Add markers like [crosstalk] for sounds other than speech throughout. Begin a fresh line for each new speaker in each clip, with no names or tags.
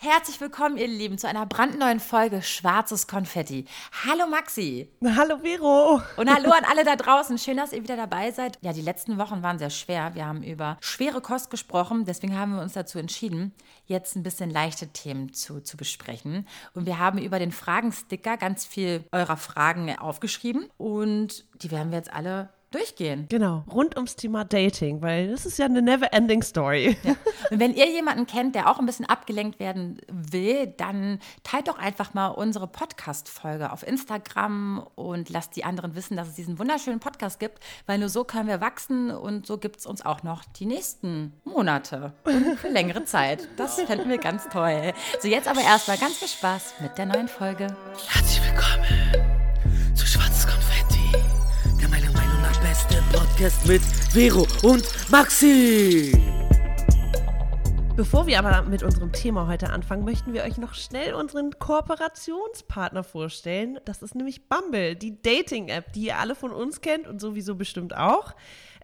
Herzlich willkommen, ihr Lieben, zu einer brandneuen Folge Schwarzes Konfetti. Hallo Maxi.
Hallo Vero.
Und hallo an alle da draußen. Schön, dass ihr wieder dabei seid. Ja, die letzten Wochen waren sehr schwer. Wir haben über schwere Kost gesprochen. Deswegen haben wir uns dazu entschieden, jetzt ein bisschen leichte Themen zu, zu besprechen. Und wir haben über den Fragensticker ganz viel eurer Fragen aufgeschrieben. Und die werden wir jetzt alle durchgehen.
Genau, rund ums Thema Dating, weil das ist ja eine never-ending Story.
Ja. Und wenn ihr jemanden kennt, der auch ein bisschen abgelenkt werden will, dann teilt doch einfach mal unsere Podcast-Folge auf Instagram und lasst die anderen wissen, dass es diesen wunderschönen Podcast gibt, weil nur so können wir wachsen und so gibt es uns auch noch die nächsten Monate und für längere Zeit. Das fänden wir ganz toll. So, jetzt aber erstmal ganz viel Spaß mit der neuen Folge.
Herzlich willkommen Podcast mit Vero und Maxi.
Bevor wir aber mit unserem Thema heute anfangen, möchten wir euch noch schnell unseren Kooperationspartner vorstellen. Das ist nämlich Bumble, die Dating-App, die ihr alle von uns kennt und sowieso bestimmt auch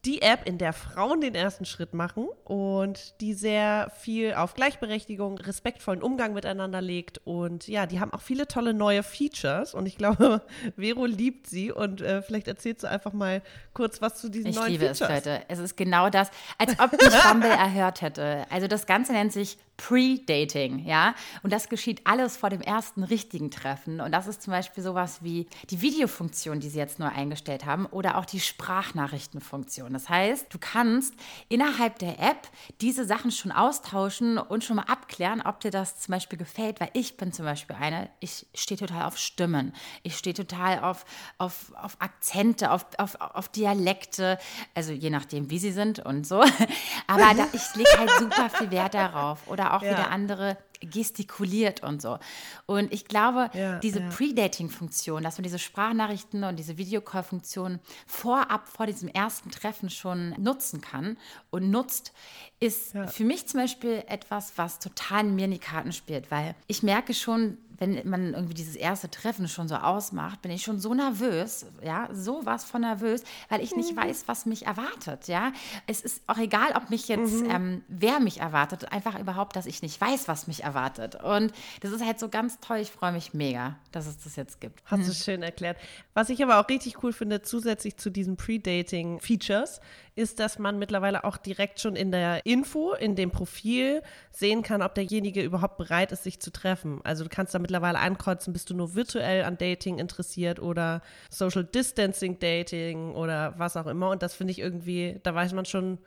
die App, in der Frauen den ersten Schritt machen und die sehr viel auf Gleichberechtigung, respektvollen Umgang miteinander legt. Und ja, die haben auch viele tolle neue Features und ich glaube, [laughs] Vero liebt sie und äh, vielleicht erzählst du einfach mal kurz was zu diesen
ich
neuen
liebe
Features.
Es, Leute. Es ist genau das, als ob [laughs] ich Bumble erhört hätte. Also das Ganze nennt sich Pre-Dating, ja. Und das geschieht alles vor dem ersten richtigen Treffen. Und das ist zum Beispiel sowas wie die Videofunktion, die sie jetzt neu eingestellt haben, oder auch die Sprachnachrichtenfunktion. Das heißt, du kannst innerhalb der App diese Sachen schon austauschen und schon mal abklären, ob dir das zum Beispiel gefällt, weil ich bin zum Beispiel eine, ich stehe total auf Stimmen, ich stehe total auf, auf, auf Akzente, auf, auf, auf Dialekte, also je nachdem, wie sie sind und so. [laughs] Aber da, ich lege halt super viel Wert darauf. Oder auch
Ja.
wie der andere gestikuliert und so. Und ich glaube,
Ja,
diese
ja.
Pre-Dating-Funktion, dass man diese Sprachnachrichten und diese Videocall-Funktion vorab vor diesem ersten Treffen schon nutzen kann und nutzt, ist
Ja.
für mich zum Beispiel etwas, was total mir in die Karten spielt, weil ich merke schon, wenn man irgendwie dieses erste Treffen schon so ausmacht, bin ich schon so nervös, ja, sowas von nervös, weil ich nicht weiß, was mich erwartet, ja. Es ist auch egal, ob mich jetzt, ähm, wer mich erwartet, einfach überhaupt, dass ich nicht weiß, was mich erwartet. Und das ist halt so ganz toll, ich freue mich mega, dass es das jetzt gibt.
Hast du schön erklärt. Was ich aber auch richtig cool finde, zusätzlich zu diesen Pre-Dating-Features, ist, dass man mittlerweile auch direkt schon in der Info, in dem Profil sehen kann, ob derjenige überhaupt bereit ist, sich zu treffen. Also du kannst da mittlerweile ankreuzen, bist du nur virtuell an Dating interessiert oder Social Distancing Dating oder was auch immer. Und das finde ich irgendwie, da weiß man schon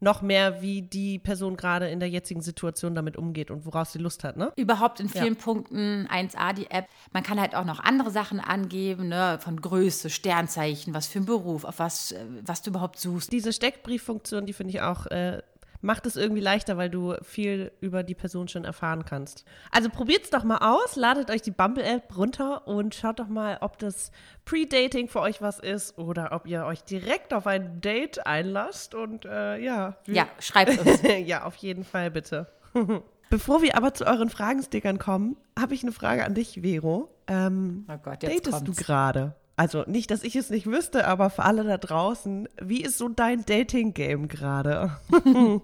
noch mehr, wie die Person gerade in der jetzigen Situation damit umgeht und woraus sie Lust hat, ne?
Überhaupt in vielen Punkten 1a die App. Man kann halt auch noch andere Sachen angeben, ne, von Größe, Sternzeichen, was für ein Beruf, auf was, äh, was du überhaupt suchst.
diese Steckbrieffunktion, die finde ich auch, äh, macht es irgendwie leichter, weil du viel über die Person schon erfahren kannst. Also probiert's doch mal aus, ladet euch die Bumble-App runter und schaut doch mal, ob das Pre-Dating für euch was ist oder ob ihr euch direkt auf ein Date einlasst und äh, ja.
Ja, schreibt uns. [laughs]
ja, auf jeden Fall bitte. [laughs] Bevor wir aber zu euren Fragenstickern kommen, habe ich eine Frage an dich, Vero. Ähm,
Oh Gott, jetzt
datest
kommt's.
du gerade? Also nicht, dass ich es nicht wüsste, aber für alle da draußen, wie ist so dein Dating-Game gerade? [laughs]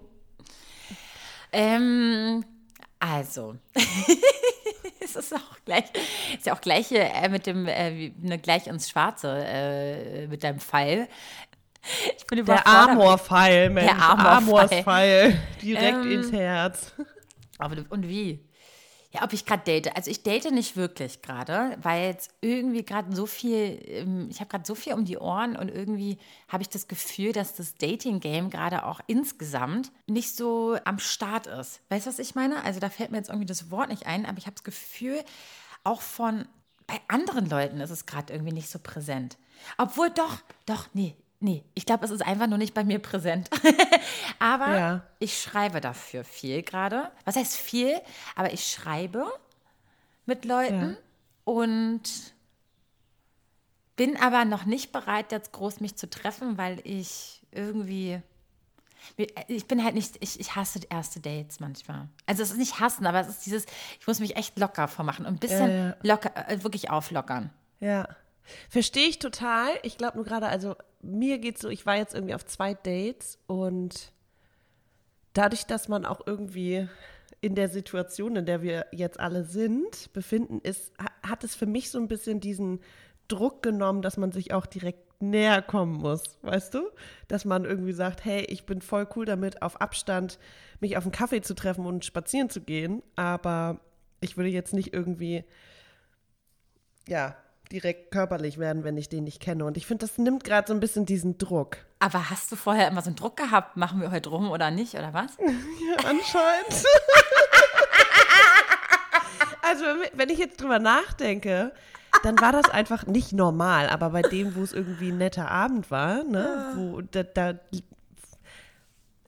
Ähm, also. [laughs] es ist auch gleich, ist ja auch gleich äh, mit dem, äh, ne, gleich ins Schwarze äh, mit deinem Pfeil. Ich bin
Der. Amor-Pfeil, Mensch.
Amor-Pfeil.
Amors-Pfeil. Direkt
Ähm,
ins Herz.
Aber und wie? Ja, ob ich gerade date. Also ich date nicht wirklich gerade, weil jetzt irgendwie gerade so viel, ähm, ich habe gerade so viel um die Ohren und irgendwie habe ich das Gefühl, dass das Dating-Game gerade auch insgesamt nicht so am Start ist. Weißt du, was ich meine? Also da fällt mir jetzt irgendwie das Wort nicht ein, aber ich habe das Gefühl, auch von, bei anderen Leuten ist es gerade irgendwie nicht so präsent. Obwohl doch, doch, nee, nee. Ich glaube, es ist einfach nur nicht bei mir präsent. [laughs] aber
Ja.
ich schreibe dafür viel gerade. Was heißt viel? Aber ich schreibe mit Leuten
Ja.
und bin aber noch nicht bereit, jetzt groß mich zu treffen, weil ich irgendwie. Ich bin halt nicht, ich, ich hasse erste Dates manchmal. Also es ist nicht hassen, aber es ist dieses, ich muss mich echt locker vormachen und ein bisschen
Ja,
locker, äh, wirklich auflockern.
Ja. Verstehe ich total. Ich glaube nur gerade, also mir geht's so, ich war jetzt irgendwie auf zwei Dates und dadurch, dass man auch irgendwie in der Situation, in der wir jetzt alle sind, befinden, ist, ha- hat es für mich so ein bisschen diesen Druck genommen, dass man sich auch direkt näher kommen muss, weißt du? Dass man irgendwie sagt, hey, ich bin voll cool damit, auf Abstand mich auf einen Kaffee zu treffen und spazieren zu gehen, aber ich würde jetzt nicht irgendwie, ja, direkt körperlich werden, wenn ich den nicht kenne. Und ich finde, das nimmt gerade so ein bisschen diesen Druck.
Aber hast du vorher immer so einen Druck gehabt, machen wir heute rum oder nicht, oder was? [laughs]
Ja, anscheinend. also, wenn- ich jetzt drüber nachdenke, dann war das einfach nicht normal. Aber bei dem, wo es irgendwie ein netter Abend war, ne, wo da, da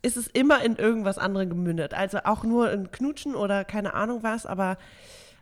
ist es immer in irgendwas anderem gemündet. Also auch nur in Knutschen oder keine Ahnung was, aber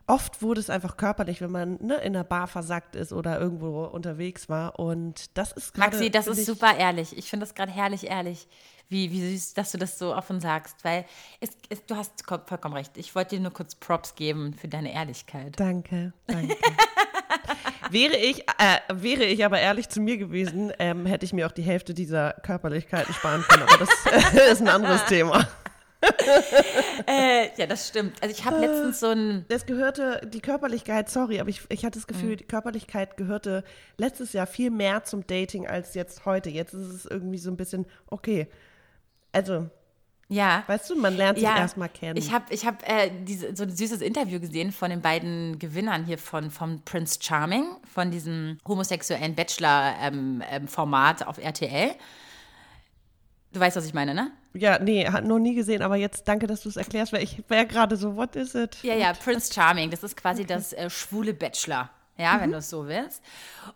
oft wurde es einfach körperlich, wenn man ne, in einer Bar versackt ist oder irgendwo unterwegs war. Und das ist gerade.
Maxi, das ist
ich-
super ehrlich. Ich finde das gerade herrlich ehrlich, wie, wie süß, dass du das so offen sagst, weil es, es, du hast ko- vollkommen recht. Ich wollte dir nur kurz Props geben für deine Ehrlichkeit.
Danke, danke. [laughs] wäre, ich, äh, wäre ich aber ehrlich zu mir gewesen, ähm, hätte ich mir auch die Hälfte dieser Körperlichkeiten sparen können. Aber das äh, [laughs] ist ein anderes Thema. [laughs]
Äh, ja, das stimmt. Also ich habe letztens so ein,
Das gehörte, die Körperlichkeit, sorry, aber ich, ich hatte das Gefühl, die Körperlichkeit gehörte letztes Jahr viel mehr zum Dating als jetzt heute. Jetzt ist es irgendwie so ein bisschen, okay. Also,
ja.
weißt du, man lernt sich erstmal kennen.
Ich habe ich hab, äh, diese, so ein süßes Interview gesehen von den beiden Gewinnern hier von vom Prince Charming, von diesem homosexuellen Bachelor-Format auf RTL. Du weißt, was ich meine, ne?
ja, nee, hat noch nie gesehen, aber jetzt danke, dass du es erklärst, weil ich wäre gerade so, what is it?
Ja, ja, Prince Charming, das ist quasi das äh, schwule Bachelor. Ja, wenn du es so willst.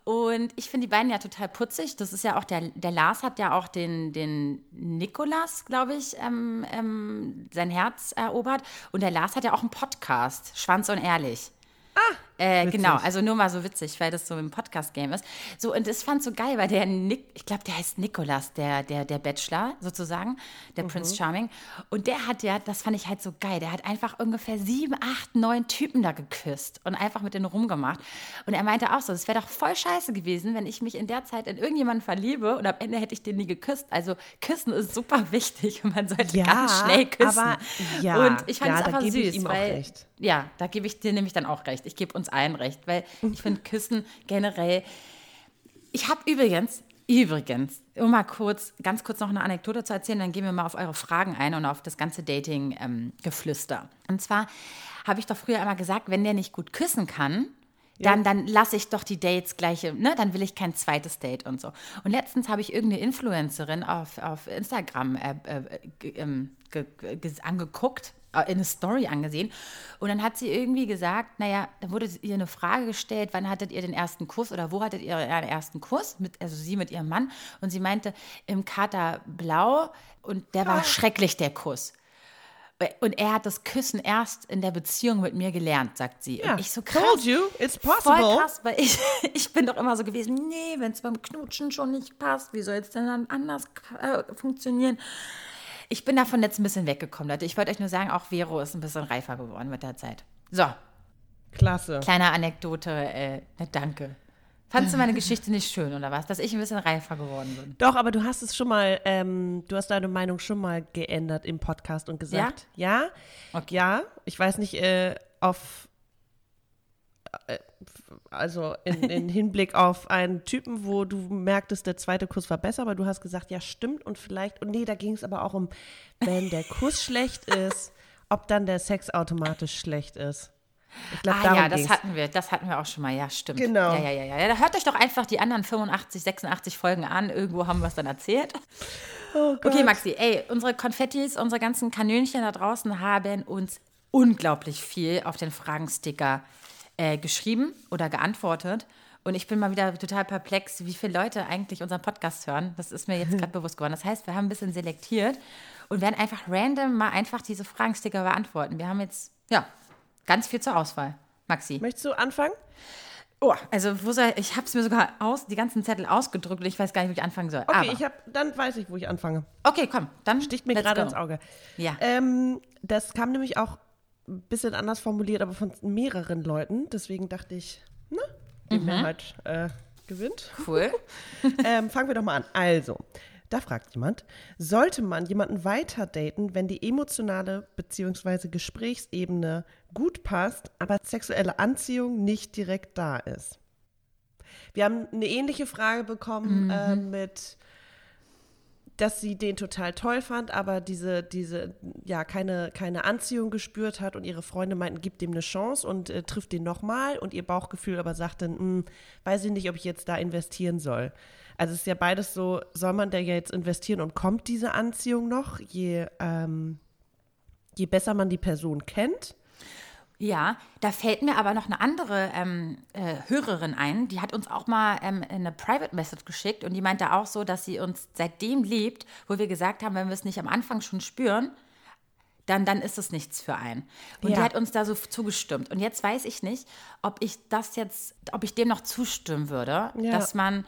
Und ich finde die beiden ja total putzig. Das ist ja auch, der, der Lars hat ja auch den, den Nikolas, glaube ich, ähm, ähm, sein Herz erobert. Und der Lars hat ja auch einen Podcast, Schwanz und Ehrlich. Ah, äh, genau, also nur mal so witzig, weil das so im Podcast-Game ist. So, und das fand so geil, weil der Nick, ich glaube, der heißt Nikolas, der, der, der Bachelor sozusagen, der Prince Charming. Und der hat ja, das fand ich halt so geil, der hat einfach ungefähr sieben, acht, neun Typen da geküsst und einfach mit denen rumgemacht. Und er meinte auch so, es wäre doch voll scheiße gewesen, wenn ich mich in der Zeit in irgendjemanden verliebe und am Ende hätte ich den nie geküsst. Also küssen ist super wichtig und man sollte
Ja,
ganz schnell küssen.
aber- ja,
und ich fand
ja,
es
ich
süß,
ihm auch
weil
recht.
Ja, da gebe ich dir nämlich dann auch recht. Ich gebe uns allen recht, weil ich finde [laughs] Küssen generell. Ich habe übrigens, übrigens, um mal kurz, ganz kurz noch eine Anekdote zu erzählen, dann gehen wir mal auf eure Fragen ein und auf das ganze Dating-Geflüster. und zwar habe ich doch früher immer gesagt, wenn der nicht gut küssen kann, dann, dann lasse ich doch die Dates gleich, ne? dann will ich kein zweites Date und so. Und letztens habe ich irgendeine Influencerin auf, auf Instagram äh, äh, ähm, ge, ge, angeguckt, eine Story angesehen. Und dann hat sie irgendwie gesagt, naja, da wurde ihr eine Frage gestellt, wann hattet ihr den ersten Kuss oder wo hattet ihr euren ersten Kuss? Mit, also sie mit ihrem Mann. Und sie meinte, im Kater Blau und der war schrecklich, der Kuss. Und er hat das Küssen erst in der Beziehung mit mir gelernt, sagt sie.
Ja,
Und ich so krass.
told you, it's possible.
Voll krass, weil ich, [laughs] ich bin doch immer so gewesen, nee, wenn es beim Knutschen schon nicht passt, wie soll es denn dann anders äh, funktionieren? Ich bin davon jetzt ein bisschen weggekommen, Leute. Ich wollte euch nur sagen, auch Vero ist ein bisschen reifer geworden mit der Zeit. So,
Klasse.
kleine Anekdote, äh, danke. Fandst du meine Geschichte nicht schön, oder was? Dass ich ein bisschen reifer geworden bin.
Doch, aber du hast es schon mal, ähm, du hast deine Meinung schon mal geändert im Podcast und gesagt, ja,
Okay.
ja, ich weiß nicht, äh, auf, also in, in Hinblick auf einen Typen, wo du merktest, der zweite Kuss war besser, aber du hast gesagt, ja, stimmt und vielleicht, und nee, da ging es aber auch um, wenn der Kuss schlecht ist, ob dann der Sex automatisch schlecht ist. Ich glaube,
Ah ja, das
ging's.
hatten wir, das hatten wir auch schon mal, ja, stimmt.
Genau.
Ja, ja, ja, ja. ja. Da hört euch doch einfach die anderen 85, 86 Folgen an. Irgendwo haben wir es dann erzählt.
Oh
okay, Maxi, ey, unsere Konfettis, unsere ganzen Kanönchen da draußen haben uns unglaublich viel auf den Fragensticker äh, geschrieben oder geantwortet. Und ich bin mal wieder total perplex, wie viele Leute eigentlich unseren Podcast hören. Das ist mir jetzt [laughs] gerade bewusst geworden. Das heißt, wir haben ein bisschen selektiert und werden einfach random mal einfach diese Fragensticker beantworten. Wir haben jetzt, ja, ganz viel zur Auswahl. Maxi.
Möchtest du anfangen?
Oh, also wo soll, ich habe es mir sogar aus, die ganzen Zettel ausgedrückt und ich weiß gar nicht, wo ich anfangen soll.
Okay,
Aber,
ich habe, dann weiß ich, wo ich anfange.
okay, komm, dann
Sticht mir gerade ins Auge.
Ja.
Ähm, das kam nämlich auch ein bisschen anders formuliert, aber von mehreren Leuten. Deswegen dachte ich, ne, die
Mhm.
Mehrheit äh, gewinnt.
Cool. [laughs]
ähm, fangen wir doch mal an. Also, Da fragt jemand, sollte man jemanden weiter daten, wenn die emotionale bzw. Gesprächsebene gut passt, aber sexuelle Anziehung nicht direkt da ist? Wir haben eine ähnliche Frage bekommen
Mhm.
äh, mit, dass sie den total toll fand, aber diese, diese, ja, keine, keine Anziehung gespürt hat und ihre Freunde meinten, gib dem eine Chance und äh, trifft den nochmal und ihr Bauchgefühl aber sagte, "Hm, weiß ich nicht, ob ich jetzt da investieren soll. Also es ist ja beides so, soll man da jetzt investieren und kommt diese Anziehung noch, je, ähm, je besser man die Person kennt?
Ja, da fällt mir aber noch eine andere ähm, äh, Hörerin ein, die hat uns auch mal ähm, eine Private Message geschickt und die meinte auch so, dass sie uns seitdem liebt, wo wir gesagt haben, wenn wir es nicht am Anfang schon spüren, dann, dann ist es nichts für einen. Und
Ja.
die hat uns da so zugestimmt. Und jetzt weiß ich nicht, ob ich das jetzt, ob ich dem noch zustimmen würde,
Ja.
dass man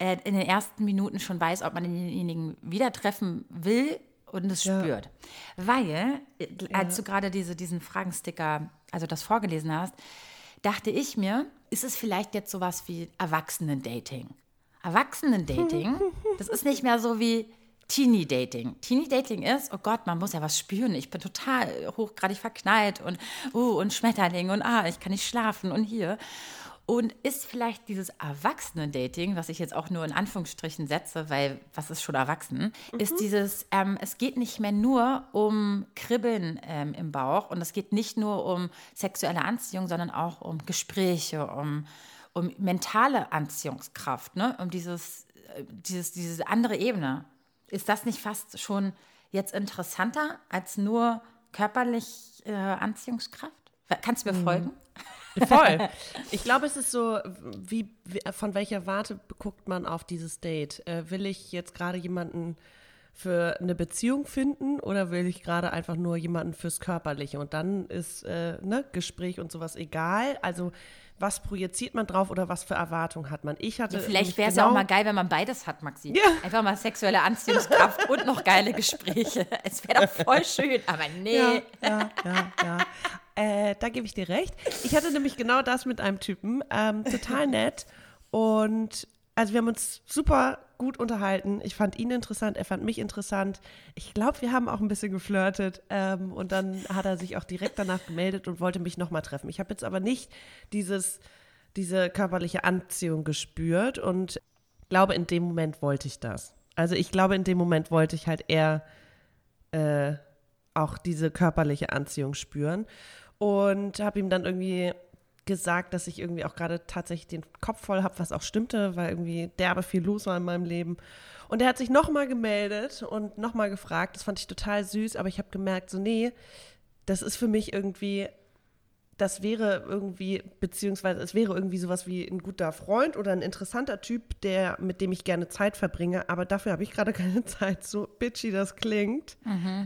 äh, in den ersten Minuten schon weiß, ob man denjenigen wieder treffen will und es
Ja.
spürt. Weil, äh, als du gerade diese, diesen Fragensticker, also das vorgelesen hast, dachte ich mir, ist es vielleicht jetzt sowas wie Erwachsenen-Dating? Erwachsenen-Dating, [laughs] das ist nicht mehr so wie Teenie-Dating. Teenie-Dating ist, oh Gott, man muss ja was spüren. Ich bin total hochgradig verknallt und, uh, und Schmetterling und ah, ich kann nicht schlafen und hier. Und ist vielleicht dieses Erwachsenen-Dating, was ich jetzt auch nur in Anführungsstrichen setze, weil was ist schon erwachsen, ist dieses, ähm, es geht nicht mehr nur um Kribbeln ähm, im Bauch und es geht nicht nur um sexuelle Anziehung, sondern auch um Gespräche, um, um mentale Anziehungskraft, ne? um dieses, äh, dieses, diese andere Ebene. Ist das nicht fast schon jetzt interessanter als nur körperlich äh, Anziehungskraft? Kannst du mir folgen?
Voll. [laughs] Ich glaube, es ist so, wie, wie von welcher Warte guckt man auf dieses Date? Äh, will ich jetzt gerade jemanden für eine Beziehung finden oder will ich gerade einfach nur jemanden fürs Körperliche? Und dann ist äh, ne, Gespräch und sowas egal. Also was projiziert man drauf oder was für Erwartungen hat man? Ich hatte
Ja, vielleicht wäre es ja auch
genau-
mal geil, wenn man beides hat, Maxi.
Ja.
Einfach mal sexuelle Anziehungskraft und noch geile Gespräche. [laughs] Es wäre doch voll schön, aber nee.
Ja, ja, ja, ja. Äh, da gebe ich dir recht. Ich hatte nämlich genau das mit einem Typen. Ähm, total [laughs] nett. Und also wir haben uns super gut unterhalten. Ich fand ihn interessant, er fand mich interessant. Ich glaube, wir haben auch ein bisschen geflirtet. Ähm, und dann hat er sich auch direkt danach gemeldet und wollte mich nochmal treffen. Ich habe jetzt aber nicht dieses, diese körperliche Anziehung gespürt und glaube, in dem Moment wollte ich das. Also ich glaube, in dem Moment wollte ich halt eher äh, auch diese körperliche Anziehung spüren. Und habe ihm dann irgendwie gesagt, dass ich irgendwie auch gerade tatsächlich den Kopf voll habe, was auch stimmte, weil irgendwie derbe viel los war in meinem Leben. Und er hat sich nochmal gemeldet und nochmal gefragt. Das fand ich total süß, aber ich habe gemerkt, so nee, das ist für mich irgendwie, das wäre irgendwie, beziehungsweise es wäre irgendwie sowas wie ein guter Freund oder ein interessanter Typ, der, mit dem ich gerne Zeit verbringe, aber dafür habe ich gerade [laughs] keine Zeit, so bitchy das klingt.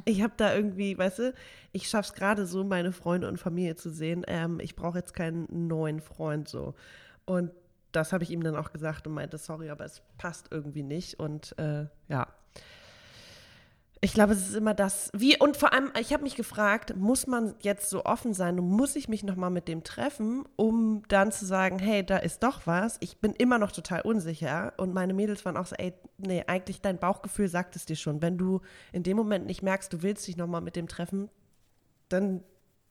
Ich habe da irgendwie, weißt du, ich schaffe es gerade so, meine Freunde und Familie zu sehen. Ähm, ich brauche jetzt keinen neuen Freund so. Und das habe ich ihm dann auch gesagt und meinte, sorry, aber es passt irgendwie nicht. Und äh, ja. Ich glaube, es ist immer das, wie, und vor allem, ich habe mich gefragt, muss man jetzt so offen sein und muss ich mich nochmal mit dem treffen, um dann zu sagen, hey, da ist doch was. Ich bin immer noch total unsicher. Und meine Mädels waren auch so, ey, nee, eigentlich dein Bauchgefühl sagt es dir schon. Wenn du in dem Moment nicht merkst, du willst dich nochmal mit dem treffen, dann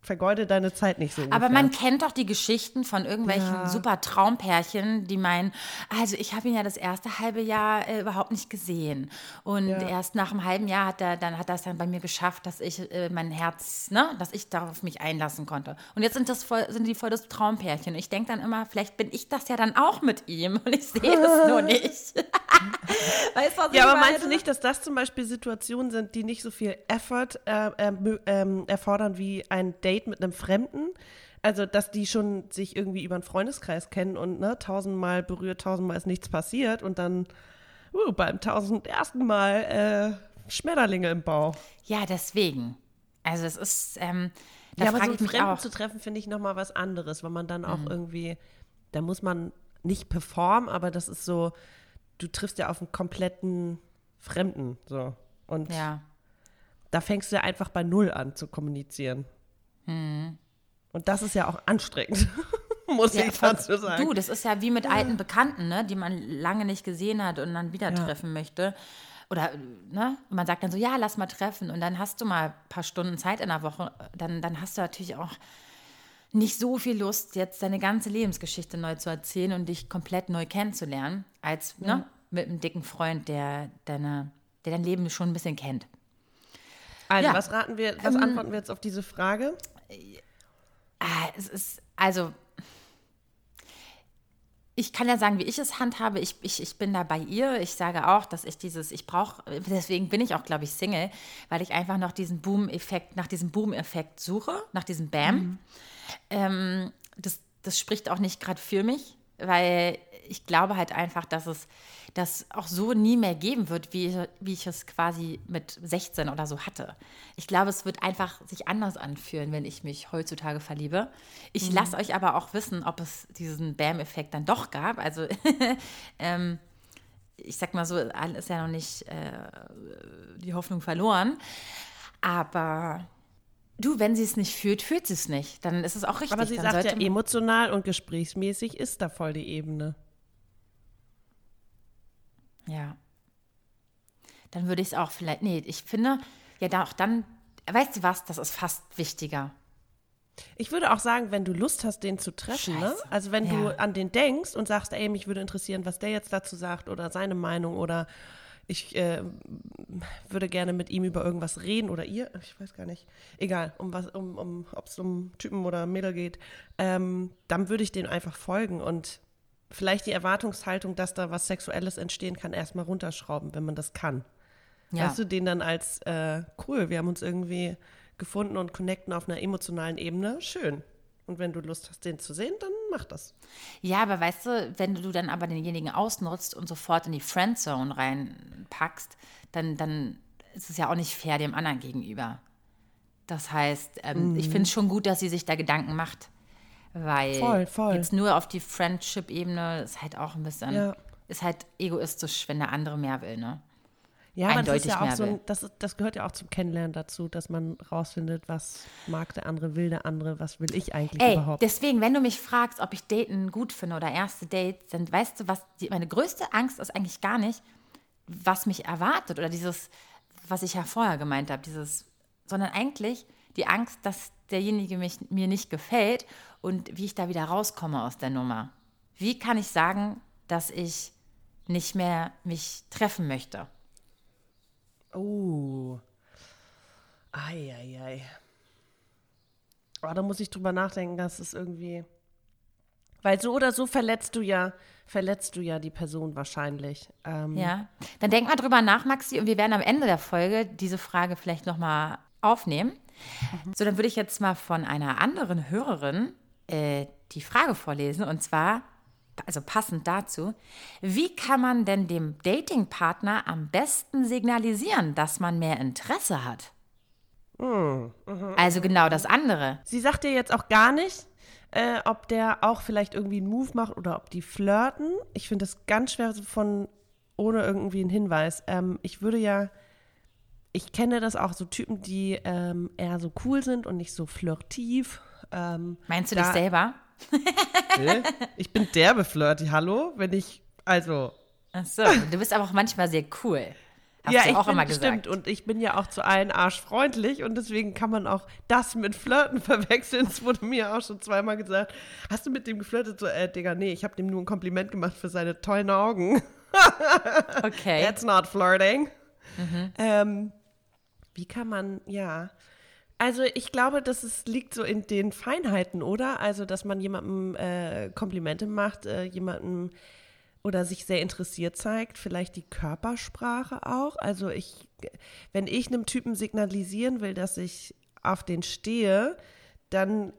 vergeude deine Zeit nicht so.
Aber
ungefähr.
man kennt doch die Geschichten von irgendwelchen
Ja.
super Traumpärchen, die meinen, also ich habe ihn ja das erste halbe Jahr äh, überhaupt nicht gesehen. Und
Ja.
erst nach einem halben Jahr hat er dann hat es dann bei mir geschafft, dass ich äh, mein Herz, ne, dass ich darauf mich einlassen konnte. Und jetzt sind das voll, sind die voll das Traumpärchen. Ich denke dann immer, vielleicht bin ich das ja dann auch mit ihm und ich sehe es nur [laughs] nicht. [laughs] weißt was
Ja, aber
meine?
meinst du nicht, dass das zum Beispiel Situationen sind, die nicht so viel Effort äh, äh, ähm, erfordern wie ein Date mit einem Fremden? Also, dass die schon sich irgendwie über einen Freundeskreis kennen und ne, tausendmal berührt, tausendmal ist nichts passiert und dann uh, beim tausend ersten Mal äh, Schmetterlinge im Bauch.
Ja, deswegen. Also es ist, ähm, da
ja, aber so einen Fremden
auch. Mhm.
zu treffen, finde ich nochmal was anderes, weil man dann auch irgendwie, da muss man nicht performen, aber das ist so, du triffst ja auf einen kompletten Fremden, so. Und
Ja.
da fängst du ja einfach bei Null an zu kommunizieren.
Mhm.
Und das ist ja auch anstrengend, [laughs] muss
Ja,
ich dazu sagen.
Du, das ist ja wie mit alten Bekannten, ne, die man lange nicht gesehen hat und dann wieder treffen möchte. oder ne, und man sagt dann so, ja, lass mal treffen und dann hast du mal ein paar Stunden Zeit in der Woche, dann, dann hast du natürlich auch nicht so viel Lust, jetzt deine ganze Lebensgeschichte neu zu erzählen und dich komplett neu kennenzulernen, als ne, mit einem dicken Freund, der, deine, der dein Leben schon ein bisschen kennt.
Also,
Ja.
was raten wir, was
Ähm,
antworten wir jetzt auf diese Frage?
Ah, es ist, also, ich kann ja sagen, wie ich es handhabe. Ich, ich, ich bin da bei ihr. Ich sage auch, dass ich dieses, ich brauche, deswegen bin ich auch, glaube ich, Single, weil ich einfach noch diesen Boom-Effekt, nach diesem Boom-Effekt suche, nach diesem Bam. Ähm, das, das spricht auch nicht gerade für mich, weil ich glaube halt einfach, dass es das auch so nie mehr geben wird, wie, wie ich es quasi mit 16 oder so hatte. Ich glaube, es wird einfach sich anders anfühlen, wenn ich mich heutzutage verliebe. Ich lasse euch aber auch wissen, ob es diesen Bam-Effekt dann doch gab. Also [laughs] ähm, ich sag mal so, ist ja noch nicht äh, die Hoffnung verloren. Aber du, wenn sie es nicht fühlt, fühlt sie es nicht. Dann ist es auch richtig.
Aber sie
dann
sagt ja, emotional und gesprächsmäßig ist da voll die Ebene.
Ja. Dann würde ich es auch vielleicht. Nee, ich finde, ja, da auch dann, weißt du was, das ist fast wichtiger.
Ich würde auch sagen, wenn du Lust hast, den zu treffen, ne? Also wenn
Ja.
du an den denkst und sagst, ey, mich würde interessieren, was der jetzt dazu sagt oder seine Meinung oder ich äh, würde gerne mit ihm über irgendwas reden oder ihr, ich weiß gar nicht, egal, um was, um, um ob es um Typen oder Mädel geht, ähm, dann würde ich den einfach folgen und vielleicht die Erwartungshaltung, dass da was Sexuelles entstehen kann, erstmal runterschrauben, wenn man das kann.
Ja.
Weißt du, den dann als äh, cool, wir haben uns irgendwie gefunden und connecten auf einer emotionalen Ebene, schön. Und wenn du Lust hast, den zu sehen, dann mach das.
Ja, aber weißt du, wenn du dann aber denjenigen ausnutzt und sofort in die Friendzone reinpackst, dann, dann ist es ja auch nicht fair dem anderen gegenüber. Das heißt, ähm, ich finde es schon gut, dass sie sich da Gedanken macht. Weil
Voll, voll.
jetzt nur auf die Friendship-Ebene ist halt auch ein bisschen,
Ja.
ist halt egoistisch, wenn der andere mehr will, ne?
Ja, aber das ist ja auch so ein, das, das gehört ja auch zum Kennenlernen dazu, dass man rausfindet, was mag der andere, will der andere, was will ich eigentlich
Ey,
überhaupt.
deswegen, wenn du mich fragst, ob ich Daten gut finde oder erste Dates, dann weißt du, was die, meine größte Angst ist eigentlich gar nicht, was mich erwartet oder dieses, was ich ja vorher gemeint habe, dieses, sondern eigentlich die Angst, dass derjenige mich, mir nicht gefällt und wie ich da wieder rauskomme aus der Nummer. Wie kann ich sagen, dass ich nicht mehr mich treffen möchte?
Oh. Eieiei. Oh, da muss ich drüber nachdenken, dass es irgendwie. Weil so oder so verletzt du ja, verletzt du ja die Person wahrscheinlich. Ähm,
Ja, dann denk mal drüber nach, Maxi, und wir werden am Ende der Folge diese Frage vielleicht nochmal aufnehmen. So, dann würde ich jetzt mal von einer anderen Hörerin äh, die Frage vorlesen, und zwar, also passend dazu, wie kann man denn dem Datingpartner am besten signalisieren, dass man mehr Interesse hat? Also genau das andere.
Sie sagt dir jetzt auch gar nicht, äh, ob der auch vielleicht irgendwie einen Move macht oder ob die flirten. Ich finde das ganz schwer von ohne irgendwie einen Hinweis. Ähm, ich würde ja, ich kenne das auch so Typen, die ähm, eher so cool sind und nicht so flirtiv. Ähm,
Meinst du dich selber?
Ich bin derbe flirty, hallo? Wenn ich, also.
Ach so, du bist aber auch manchmal sehr cool. Hast
ja,
du
ich
auch
bin,
immer gesagt.
stimmt. Und ich bin ja auch zu allen arschfreundlich und deswegen kann man auch das mit Flirten [laughs] verwechseln. Es wurde mir auch schon zweimal gesagt. Hast du mit dem geflirtet? So, äh, Digga, nee, ich habe dem nur ein Kompliment gemacht für seine tollen Augen.
Okay. [laughs]
That's not flirting. Ähm, wie kann man, ja. Also ich glaube, dass es liegt so in den Feinheiten, oder? Also, dass man jemandem äh, Komplimente macht, äh, jemandem oder sich sehr interessiert zeigt, vielleicht die Körpersprache auch. Also ich, wenn ich einem Typen signalisieren will, dass ich auf den stehe, dann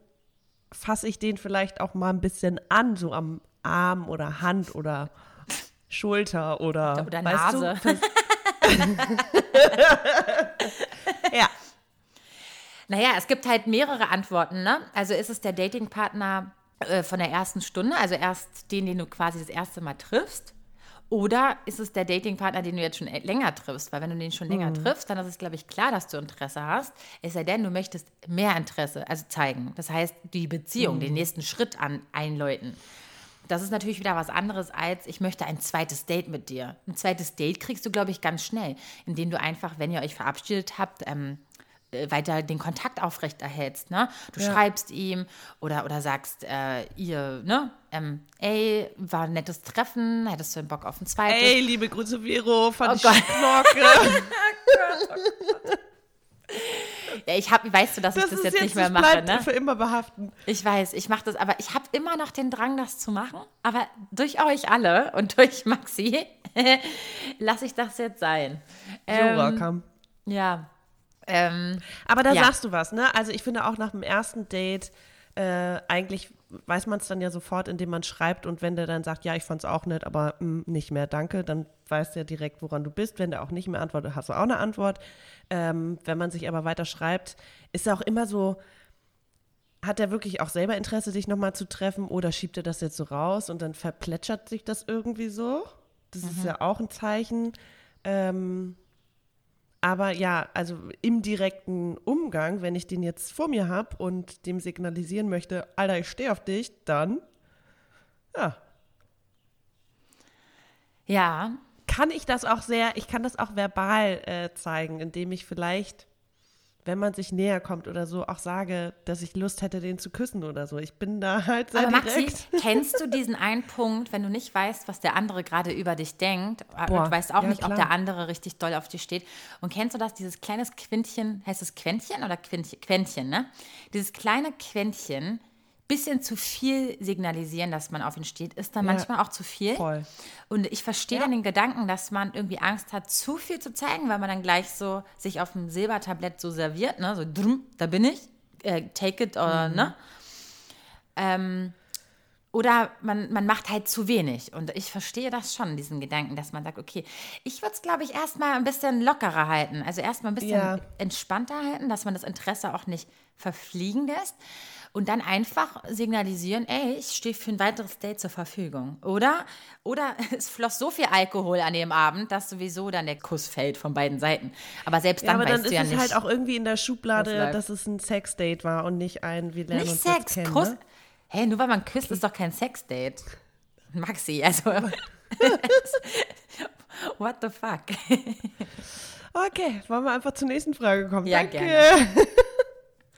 fasse ich den vielleicht auch mal ein bisschen an, so am Arm oder Hand oder Schulter oder,
Oder
weißt
Nase.
Du? [laughs] [laughs] ja,
Naja, es gibt halt mehrere Antworten, ne? Also ist es der Datingpartner äh, von der ersten Stunde, also erst den, den du quasi das erste Mal triffst? Oder ist es der Datingpartner, den du jetzt schon länger triffst? Weil wenn du den schon länger triffst, dann ist es, glaube ich, klar, dass du Interesse hast. Es sei denn, du möchtest mehr Interesse, also zeigen. Das heißt, die Beziehung, den nächsten Schritt an, einläuten. das ist natürlich wieder was anderes als, ich möchte ein zweites Date mit dir. Ein zweites Date kriegst du, glaube ich, ganz schnell, indem du einfach, wenn ihr euch verabschiedet habt, ähm, äh, weiter den Kontakt aufrechterhältst. Ne? Du
Ja.
schreibst ihm oder, oder sagst äh, ihr, ne, ähm, ey, war ein nettes Treffen, hättest du einen Bock auf ein zweites?
Ey, liebe Grüße, Vero, fand
Oh
ich
Gott.
Knorke. [laughs]
Ja, ich hab, weißt du, dass ich
Das,
das
ist
jetzt, nicht mehr
das
mache, ne?
für immer behaften.
Ich weiß, ich mache das, aber ich habe immer noch den Drang, das zu machen. Aber durch euch alle und durch Maxi [laughs] lasse ich das jetzt sein.
Jura
Ähm,
kam.
ja. Ähm,
Aber da
Ja.
sagst du was, ne? Also ich finde auch nach dem ersten Date, äh, eigentlich weiß man es dann ja sofort, indem man schreibt und wenn der dann sagt, ja, ich fand's auch nett, aber mm, nicht mehr, danke, dann weißt ja direkt, woran du bist. Wenn der auch nicht mehr antwortet, hast du auch eine Antwort. Ähm, wenn man sich aber weiter schreibt, ist er auch immer so, hat er wirklich auch selber Interesse, dich nochmal zu treffen oder schiebt er das jetzt so raus und dann verplätschert sich das irgendwie so? Das ist ja auch ein Zeichen. Ähm, aber ja, also im direkten Umgang, wenn ich den jetzt vor mir habe und dem signalisieren möchte, Alter, ich stehe auf dich, dann ja,
ja,
kann ich das auch sehr, ich kann das auch verbal äh, zeigen, indem ich vielleicht, wenn man sich näher kommt oder so, auch sage, dass ich Lust hätte, den zu küssen oder so. Ich bin da [laughs] halt sehr
aber Maxi,
direkt.
kennst du [laughs] diesen einen Punkt, wenn du nicht weißt, was der andere gerade über dich denkt?
Boah,
du weißt auch
ja,
nicht, ob
klar.
der andere richtig doll auf dich steht. Und kennst du das, dieses kleines Quintchen, heißt es Quäntchen oder Quintchen? Quäntchen, ne? Dieses kleine Quäntchen, bisschen zu viel signalisieren, dass man auf ihn steht, ist dann
Ja,
manchmal auch zu viel.
voll.
Und ich verstehe dann den Gedanken, dass man irgendwie Angst hat, zu viel zu zeigen, weil man dann gleich so sich auf dem Silbertablett so serviert, ne? So, drum, da bin ich, äh, take it oder,
Mhm.
ne? Ähm, oder man, man macht halt zu wenig. Und ich verstehe das schon, diesen Gedanken, dass man sagt, okay, ich würde es, glaube ich, erstmal ein bisschen lockerer halten. Also erstmal ein bisschen
Ja.
entspannter halten, dass man das Interesse auch nicht verfliegen lässt. Und dann einfach signalisieren, ey, ich stehe für ein weiteres Date zur Verfügung. Oder, oder [laughs] es floss so viel Alkohol an dem Abend, dass sowieso dann der Kuss fällt von beiden Seiten. Aber selbst
Ja,
dann
aber
weißt
dann
du
ist
ja
es
nicht.
halt auch irgendwie in der Schublade, dass es ein Sexdate war und nicht ein, wir lernen
nicht
uns
Sex,
kennen.
Kuss.
Ne?
Hey, nur weil man küsst, ist doch kein Sexdate. Maxi, also. [laughs] What the fuck?
Okay, wollen wir einfach zur nächsten Frage kommen.
Ja,
Danke.
gerne. [laughs]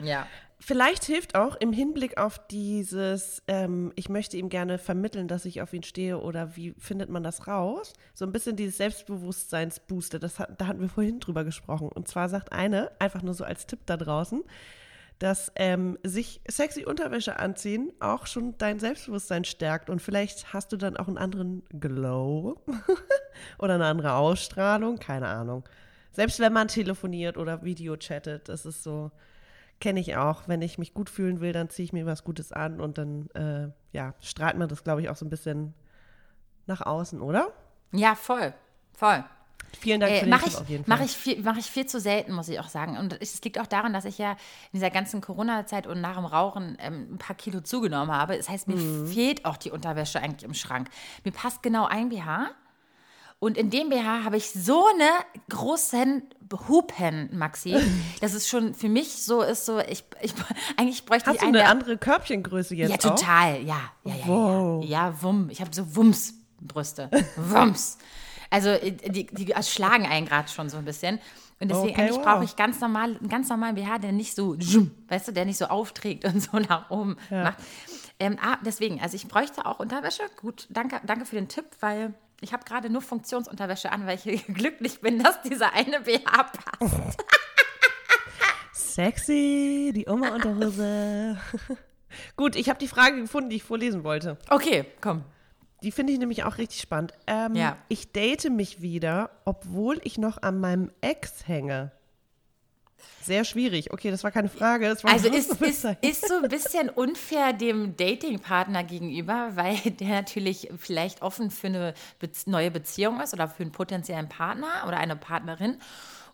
Ja.
Vielleicht hilft auch im Hinblick auf dieses, ähm, ich möchte ihm gerne vermitteln, dass ich auf ihn stehe oder wie findet man das raus? So ein bisschen dieses Selbstbewusstseinsbooster, das hat, da hatten wir vorhin drüber gesprochen. Und zwar sagt eine, einfach nur so als Tipp da draußen, dass ähm, sich sexy Unterwäsche anziehen auch schon dein Selbstbewusstsein stärkt und vielleicht hast du dann auch einen anderen Glow [laughs] oder eine andere Ausstrahlung, keine Ahnung. Selbst wenn man telefoniert oder Video chattet, das ist so, kenne ich auch. Wenn ich mich gut fühlen will, dann ziehe ich mir was Gutes an und dann, äh, ja, strahlt man das, glaube ich, auch so ein bisschen nach außen, oder?
Ja, voll. Voll.
Vielen Dank für
Äh,
den
Mache
Tipp
ich,
auf jeden
mach
Fall.
ich, viel, mach ich viel zu selten, muss ich auch sagen. Und es liegt auch daran, dass ich ja in dieser ganzen Corona-Zeit und nach dem Rauchen ähm, ein paar Kilo zugenommen habe. Das heißt, mir
Mhm.
fehlt auch die Unterwäsche eigentlich im Schrank. Mir passt genau ein BH. Und in dem BH habe ich so eine großen Hupen, Maxi. [laughs] Das ist schon für mich so, ist so, ich, ich [laughs] eigentlich bräuchte
Hast
ich
du
einen,
eine
der-
andere Körbchengröße jetzt
ja,
auch?
total. Ja, ja, ja.
Wow.
Ja, ja Wumm. Ich habe so Wumms-Brüste. [laughs] Wumms. Also äh, die, die schlagen einen gerade schon so ein bisschen. Und deswegen
Okay,
eigentlich
wow.
brauche ich ganz normal, einen ganz normalen BH, der nicht so, weißt du, der nicht so aufträgt und so nach oben macht. Ähm, ah, deswegen, also ich bräuchte auch Unterwäsche. Gut, danke, danke für den Tipp, weil ich habe gerade nur Funktionsunterwäsche an, weil ich [laughs] glücklich bin, dass dieser eine BH passt.
Sexy, die Oma-Unterhose. [laughs] Gut, ich habe die Frage gefunden, die ich vorlesen wollte.
Okay, komm.
Die finde ich nämlich auch richtig spannend. Ähm,
Ja.
Ich date mich wieder, obwohl ich noch an meinem Ex hänge. Sehr schwierig. Okay, das war keine Frage. War
Also ist, ist, ist so ein bisschen unfair dem Datingpartner gegenüber, weil [laughs] der natürlich vielleicht offen für eine neue Beziehung ist oder für einen potenziellen Partner oder eine Partnerin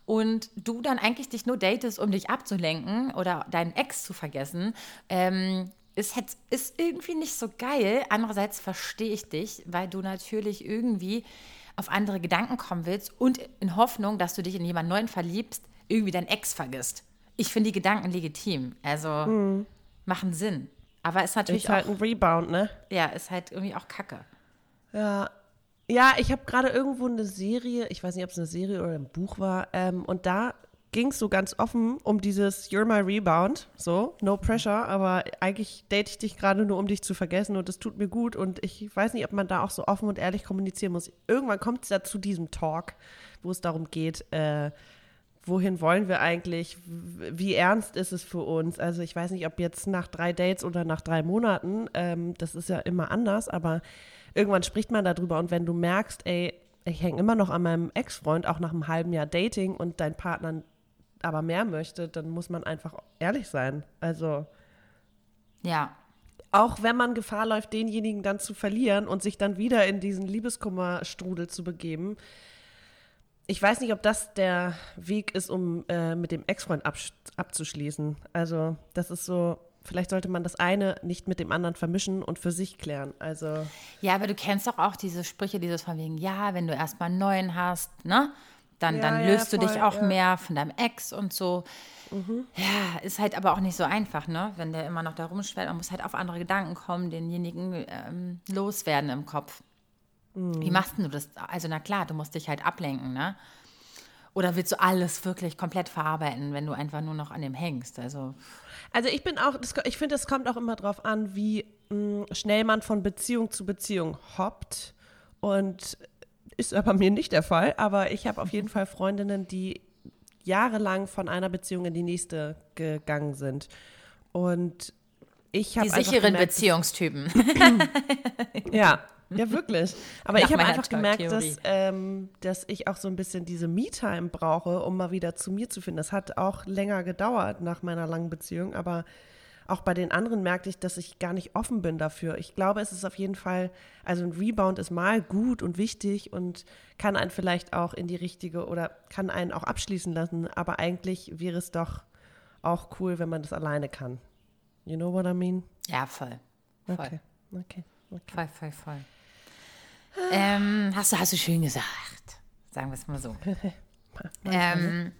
und du dann eigentlich dich nur datest, um dich abzulenken oder deinen Ex zu vergessen. Ähm, ist, ist irgendwie nicht so geil. Andererseits verstehe ich dich, weil du natürlich irgendwie auf andere Gedanken kommen willst und in Hoffnung, dass du dich in jemanden neuen verliebst, irgendwie deinen Ex vergisst. Ich finde die Gedanken legitim. Also machen Sinn. Aber ist natürlich
Ist halt
auch,
ein Rebound, ne?
ja, ist halt irgendwie auch Kacke.
Ja. Ja, ich habe gerade irgendwo eine Serie, ich weiß nicht, ob es eine Serie oder ein Buch war, ähm, und da ging es so ganz offen um dieses You're my Rebound, so, no pressure, aber eigentlich date ich dich gerade nur, um dich zu vergessen und das tut mir gut und ich weiß nicht, ob man da auch so offen und ehrlich kommunizieren muss. Irgendwann kommt es ja zu diesem Talk, wo es darum geht, äh, wohin wollen wir eigentlich, wie ernst ist es für uns? Also ich weiß nicht, ob jetzt nach drei Dates oder nach drei Monaten, ähm, das ist ja immer anders, aber irgendwann spricht man darüber und wenn du merkst, ey, ich hänge immer noch an meinem Ex-Freund, auch nach einem halben Jahr Dating und dein Partner aber mehr möchte, dann muss man einfach ehrlich sein. Also
Ja.
auch wenn man Gefahr läuft, denjenigen dann zu verlieren und sich dann wieder in diesen Liebeskummerstrudel zu begeben. Ich weiß nicht, ob das der Weg ist, um äh, mit dem Ex-Freund abzuschließen. Also, das ist so, vielleicht sollte man das eine nicht mit dem anderen vermischen und für sich klären. Also,
Ja, aber du kennst doch auch diese Sprüche, dieses von wegen, ja, wenn du erstmal einen neuen hast, ne? Dann,
Ja,
dann
ja,
löst du dich
voll,
auch
ja. Mhm.
mehr von deinem Ex und so. Ja, ist halt aber auch nicht so einfach, ne? Wenn der immer noch da rumschwert, man muss halt auf andere Gedanken kommen, denjenigen ähm, loswerden im Kopf.
Mhm.
Wie machst du das? Also, na klar, du musst dich halt ablenken, ne? Oder willst du alles wirklich komplett verarbeiten, wenn du einfach nur noch an dem hängst? Also,
also ich bin auch, das, ich finde, es kommt auch immer drauf an, wie mh, schnell man von Beziehung zu Beziehung hoppt. Und ist aber mir nicht der Fall. Aber ich habe auf jeden [laughs] Fall Freundinnen, die jahrelang von einer Beziehung in die nächste gegangen sind. Und ich habe
die sicheren
gemerkt,
Beziehungstypen. [laughs]
Ja, ja, wirklich. Aber
Nach
ich habe einfach gemerkt, dass, ähm, dass ich auch so ein bisschen diese Me-Time brauche, um mal wieder zu mir zu finden. Das hat auch länger gedauert nach meiner langen Beziehung, aber auch bei den anderen merkte ich, dass ich gar nicht offen bin dafür. Ich glaube, es ist auf jeden Fall, also ein Rebound ist mal gut und wichtig und kann einen vielleicht auch in die richtige oder kann einen auch abschließen lassen, aber eigentlich wäre es doch auch cool, wenn man das alleine kann. You know what I mean?
Ja, voll. Voll.
Okay, okay. okay.
Voll, voll, voll. Ähm, hast, du, hast du schön gesagt. Sagen wir es mal so. [laughs] ähm,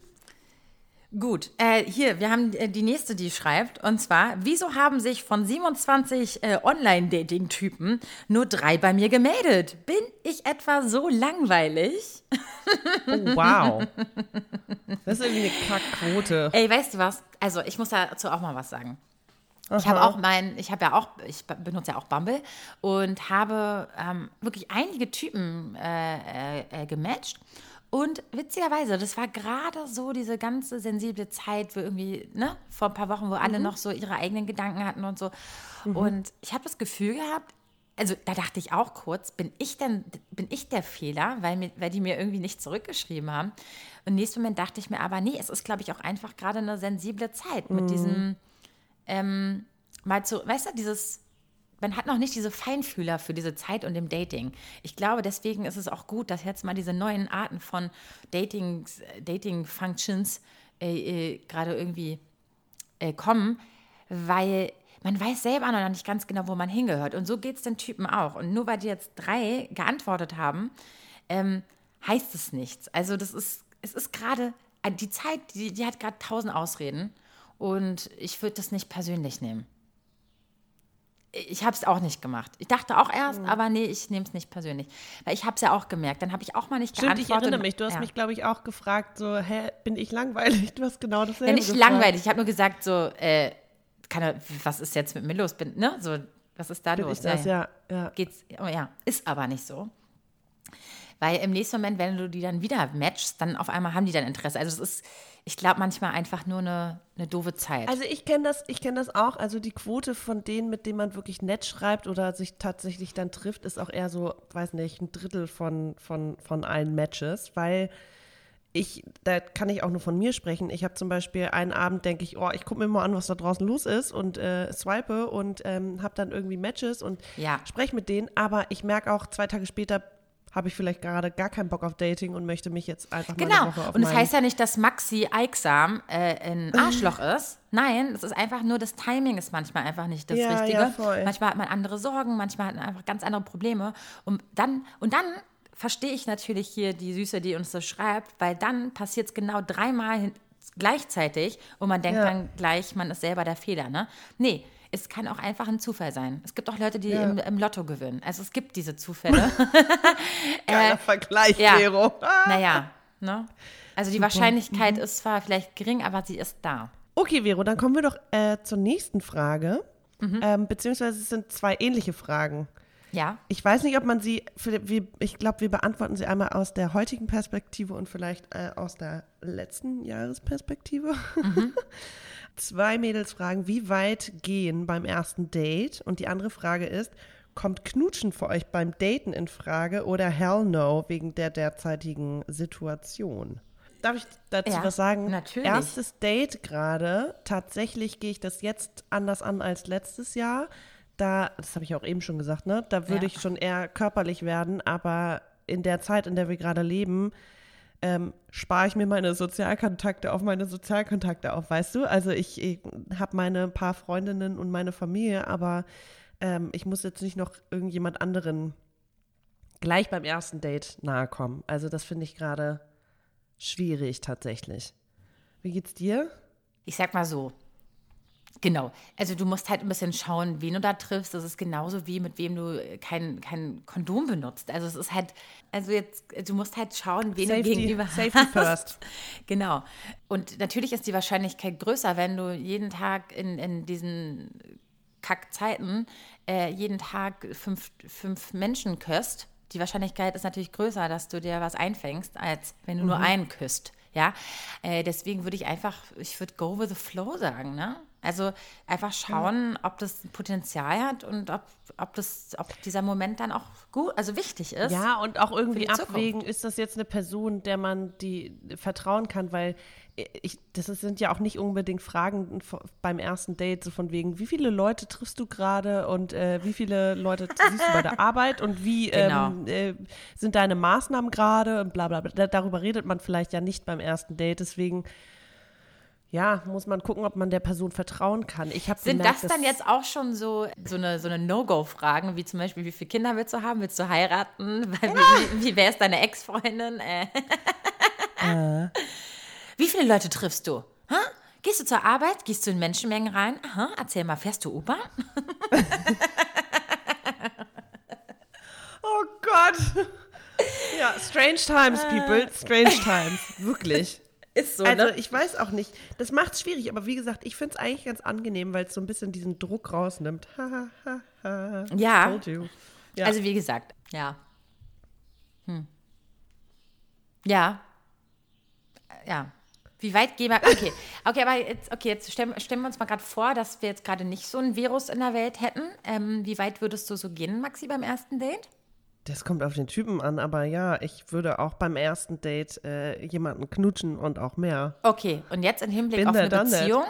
gut, äh, hier, wir haben äh, die nächste, die schreibt. Und zwar, wieso haben sich von 27 äh, Online-Dating-Typen nur drei bei mir gemeldet? Bin ich etwa so langweilig?
Oh, wow. Das ist irgendwie eine Kackquote.
Ey, weißt du was? Also, ich muss dazu auch mal was sagen. Ich habe auch mein, ich habe ja auch, ich be- benutze ja auch Bumble und habe ähm, wirklich einige Typen äh, äh, äh, gematcht. Und witzigerweise, das war gerade so diese ganze sensible Zeit, wo irgendwie, ne, vor ein paar Wochen, wo alle noch so ihre eigenen Gedanken hatten und so. Und ich habe das Gefühl gehabt, also da dachte ich auch kurz, bin ich denn, bin ich der Fehler, weil, mir, weil die mir irgendwie nicht zurückgeschrieben haben. Und im nächsten Moment dachte ich mir aber, nee, es ist, glaube ich, auch einfach gerade eine sensible Zeit mit diesem, ähm, mal zu, weißt du, dieses, man hat noch nicht diese Feinfühler für diese Zeit und dem Dating. Ich glaube, deswegen ist es auch gut, dass jetzt mal diese neuen Arten von Dating, Dating Functions äh, äh, gerade irgendwie äh, kommen, weil man weiß selber noch nicht ganz genau, wo man hingehört. Und so geht es den Typen auch. Und nur weil die jetzt drei geantwortet haben, ähm, heißt es nichts. Also das ist, es ist gerade, äh, die Zeit, die, die hat gerade tausend Ausreden. Und ich würde das nicht persönlich nehmen. Ich habe es auch nicht gemacht. Ich dachte auch erst, aber nee, ich nehme es nicht persönlich. Weil ich habe es ja auch gemerkt. Dann habe ich auch mal nicht
Stimmt, ich
geantwortet.
erinnere mich. Du hast
Ja.
mich, glaube ich, auch gefragt, so, hä, bin ich langweilig? [laughs] Du hast genau dasselbe
Ja, nicht
gefragt.
langweilig. Ich habe nur gesagt, so, äh, keine, was ist jetzt mit mir los? Bin, ne? So, was ist da
Bin
los?
ich das, ja. ja.
Geht's, oh ja, ist aber nicht so. Weil im nächsten Moment, wenn du die dann wieder matchst, dann auf einmal haben die dann Interesse. Also es ist, ich glaube, manchmal einfach nur eine, eine doofe Zeit.
Also ich kenne das, ich kenne das auch. Also die Quote von denen, mit denen man wirklich nett schreibt oder sich tatsächlich dann trifft, ist auch eher so, weiß nicht, ein Drittel von, von, von allen Matches, weil ich, da kann ich auch nur von mir sprechen. Ich habe zum Beispiel einen Abend, denke ich, oh, ich gucke mir mal an, was da draußen los ist und äh, swipe und ähm, habe dann irgendwie Matches und
Ja.
spreche mit denen. Aber ich merke auch, zwei Tage später habe ich vielleicht gerade gar keinen Bock auf Dating und möchte mich jetzt einfach mal
Genau.
eine Woche auf
Und es heißt ja nicht, dass Maxi Eiksam äh, ein [laughs] Arschloch ist. Nein, es ist einfach nur, das Timing ist manchmal einfach nicht das
Ja,
Richtige.
ja, voll.
Manchmal hat man andere Sorgen, manchmal hat man einfach ganz andere Probleme. Und dann, und dann verstehe ich natürlich hier die Süße, die uns das schreibt, weil dann passiert es genau dreimal gleichzeitig und man denkt
Ja.
dann gleich, man ist selber der Fehler. Ne? Nee, Es kann auch einfach ein Zufall sein. Es gibt auch Leute, die
Ja.
im, im Lotto gewinnen. Also es gibt diese Zufälle. [laughs]
Geiler Vergleich,
ja.
Vero. [laughs]
naja, ne? Also die Wahrscheinlichkeit ist zwar vielleicht gering, aber sie ist da.
Okay, Vero, dann kommen wir doch äh, zur nächsten Frage.
Mhm.
Ähm, beziehungsweise es sind zwei ähnliche Fragen.
Ja.
Ich weiß nicht, ob man sie, für, wir, ich glaube, wir beantworten sie einmal aus der heutigen Perspektive und vielleicht äh, aus der letzten Jahresperspektive. [laughs] Zwei Mädels fragen, wie weit gehen beim ersten Date? Und die andere Frage ist, kommt Knutschen für euch beim Daten in Frage oder hell no wegen der derzeitigen Situation? Darf ich dazu
Ja,
was sagen?
natürlich.
Erstes Date gerade. Tatsächlich gehe ich das jetzt anders an als letztes Jahr. Da, das habe ich auch eben schon gesagt, ne? Da würde
Ja.
ich schon eher körperlich werden, aber in der Zeit, in der wir gerade leben, ähm, spare ich mir meine Sozialkontakte auf meine Sozialkontakte auf, weißt du? Also ich, ich habe meine paar Freundinnen und meine Familie, aber ähm, ich muss jetzt nicht noch irgendjemand anderen gleich beim ersten Date nahe kommen. Also das finde ich gerade schwierig tatsächlich. Wie geht's dir?
Ich sag mal so. Genau. Also du musst halt ein bisschen schauen, wen du da triffst. Das ist genauso wie mit wem du kein, kein Kondom benutzt. Also es ist halt, also jetzt, du musst halt schauen, wen du
Safety-
gegenüber
safety
hast.
first. [laughs]
Genau. Und natürlich ist die Wahrscheinlichkeit größer, wenn du jeden Tag in, in diesen Kackzeiten äh, jeden Tag fünf, fünf Menschen küsst. Die Wahrscheinlichkeit ist natürlich größer, dass du dir was einfängst, als wenn du nur einen küsst. Ja, äh, deswegen würde ich einfach, ich würde go with the flow sagen, ne? Also einfach schauen, ob das Potenzial hat und ob, ob, das, ob dieser Moment dann auch gut, also wichtig ist.
Ja, und auch irgendwie abwägen, ist das jetzt eine Person, der man die vertrauen kann, weil ich, das sind ja auch nicht unbedingt Fragen beim ersten Date, so von wegen, wie viele Leute triffst du gerade und äh, wie viele Leute [laughs] siehst du bei der Arbeit und wie
Genau.
ähm, äh, sind deine Maßnahmen gerade und bla bla bla. Da- Darüber redet man vielleicht ja nicht beim ersten Date, deswegen ja, muss man gucken, ob man der Person vertrauen kann. Ich habe
Sind
gemerkt,
das dann jetzt auch schon so, so eine, so eine No-Go-Fragen, wie zum Beispiel, wie viele Kinder willst du haben? Willst du heiraten? [laughs] Weil, wie, wie wer ist deine Ex-Freundin? Äh. Wie viele Leute triffst du? Ha? Gehst du zur Arbeit? Gehst du in Menschenmengen rein? Aha, erzähl mal, fährst du U-Bahn? [laughs]
Oh Gott. Ja, strange times, people. Strange times. Wirklich.
Ist so,
Also
ne?
ich weiß auch nicht. Das macht es schwierig, aber wie gesagt, ich finde es eigentlich ganz angenehm, weil es so ein bisschen diesen Druck rausnimmt. Ha, ha, ha.
Ja.
Ja.
Also wie gesagt, ja. Hm. Ja. Ja. Wie weit gehen wir? Okay, okay, aber jetzt, okay, jetzt stellen, stellen wir uns mal gerade vor, dass wir jetzt gerade nicht so ein Virus in der Welt hätten. Ähm, wie weit würdest du so gehen, Maxi, beim ersten Date?
Das kommt auf den Typen an, aber ja, ich würde auch beim ersten Date äh, jemanden knutschen und auch mehr.
Okay, und jetzt im Hinblick
Bin
auf eine. Beziehung,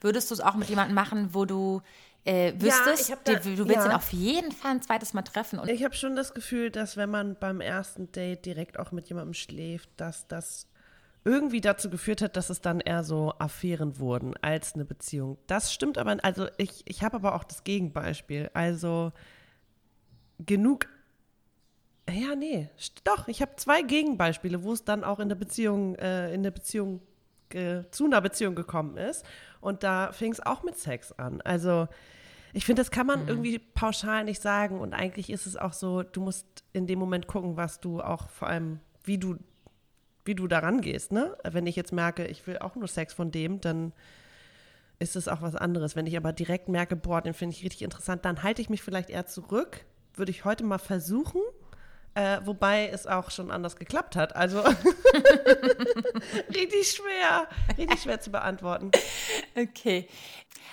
würdest du es auch mit jemandem machen, wo du äh, wüsstest,
hab da-
die- du willst
ja.
ihn auf jeden Fall ein zweites Mal treffen. Und
Ich habe schon das Gefühl, dass wenn man beim ersten Date direkt auch mit jemandem schläft, dass das irgendwie dazu geführt hat, dass es dann eher so Affären wurden als eine Beziehung. Das stimmt aber, also ich, ich habe aber auch das Gegenbeispiel. Also genug. Ja, nee, doch, ich habe zwei Gegenbeispiele, wo es dann auch in der Beziehung, äh, in der Beziehung, äh, zu einer Beziehung gekommen ist. Und da fing es auch mit Sex an. Also ich finde, das kann man irgendwie pauschal nicht sagen. Und eigentlich ist es auch so, du musst in dem Moment gucken, was du auch vor allem, wie du, wie du daran gehst, ne? Wenn ich jetzt merke, ich will auch nur Sex von dem, dann ist es auch was anderes. Wenn ich aber direkt merke, boah, den finde ich richtig interessant, dann halte ich mich vielleicht eher zurück. Würde ich heute mal versuchen. Äh, wobei es auch schon anders geklappt hat. Also [laughs] richtig schwer, richtig schwer zu beantworten.
Okay.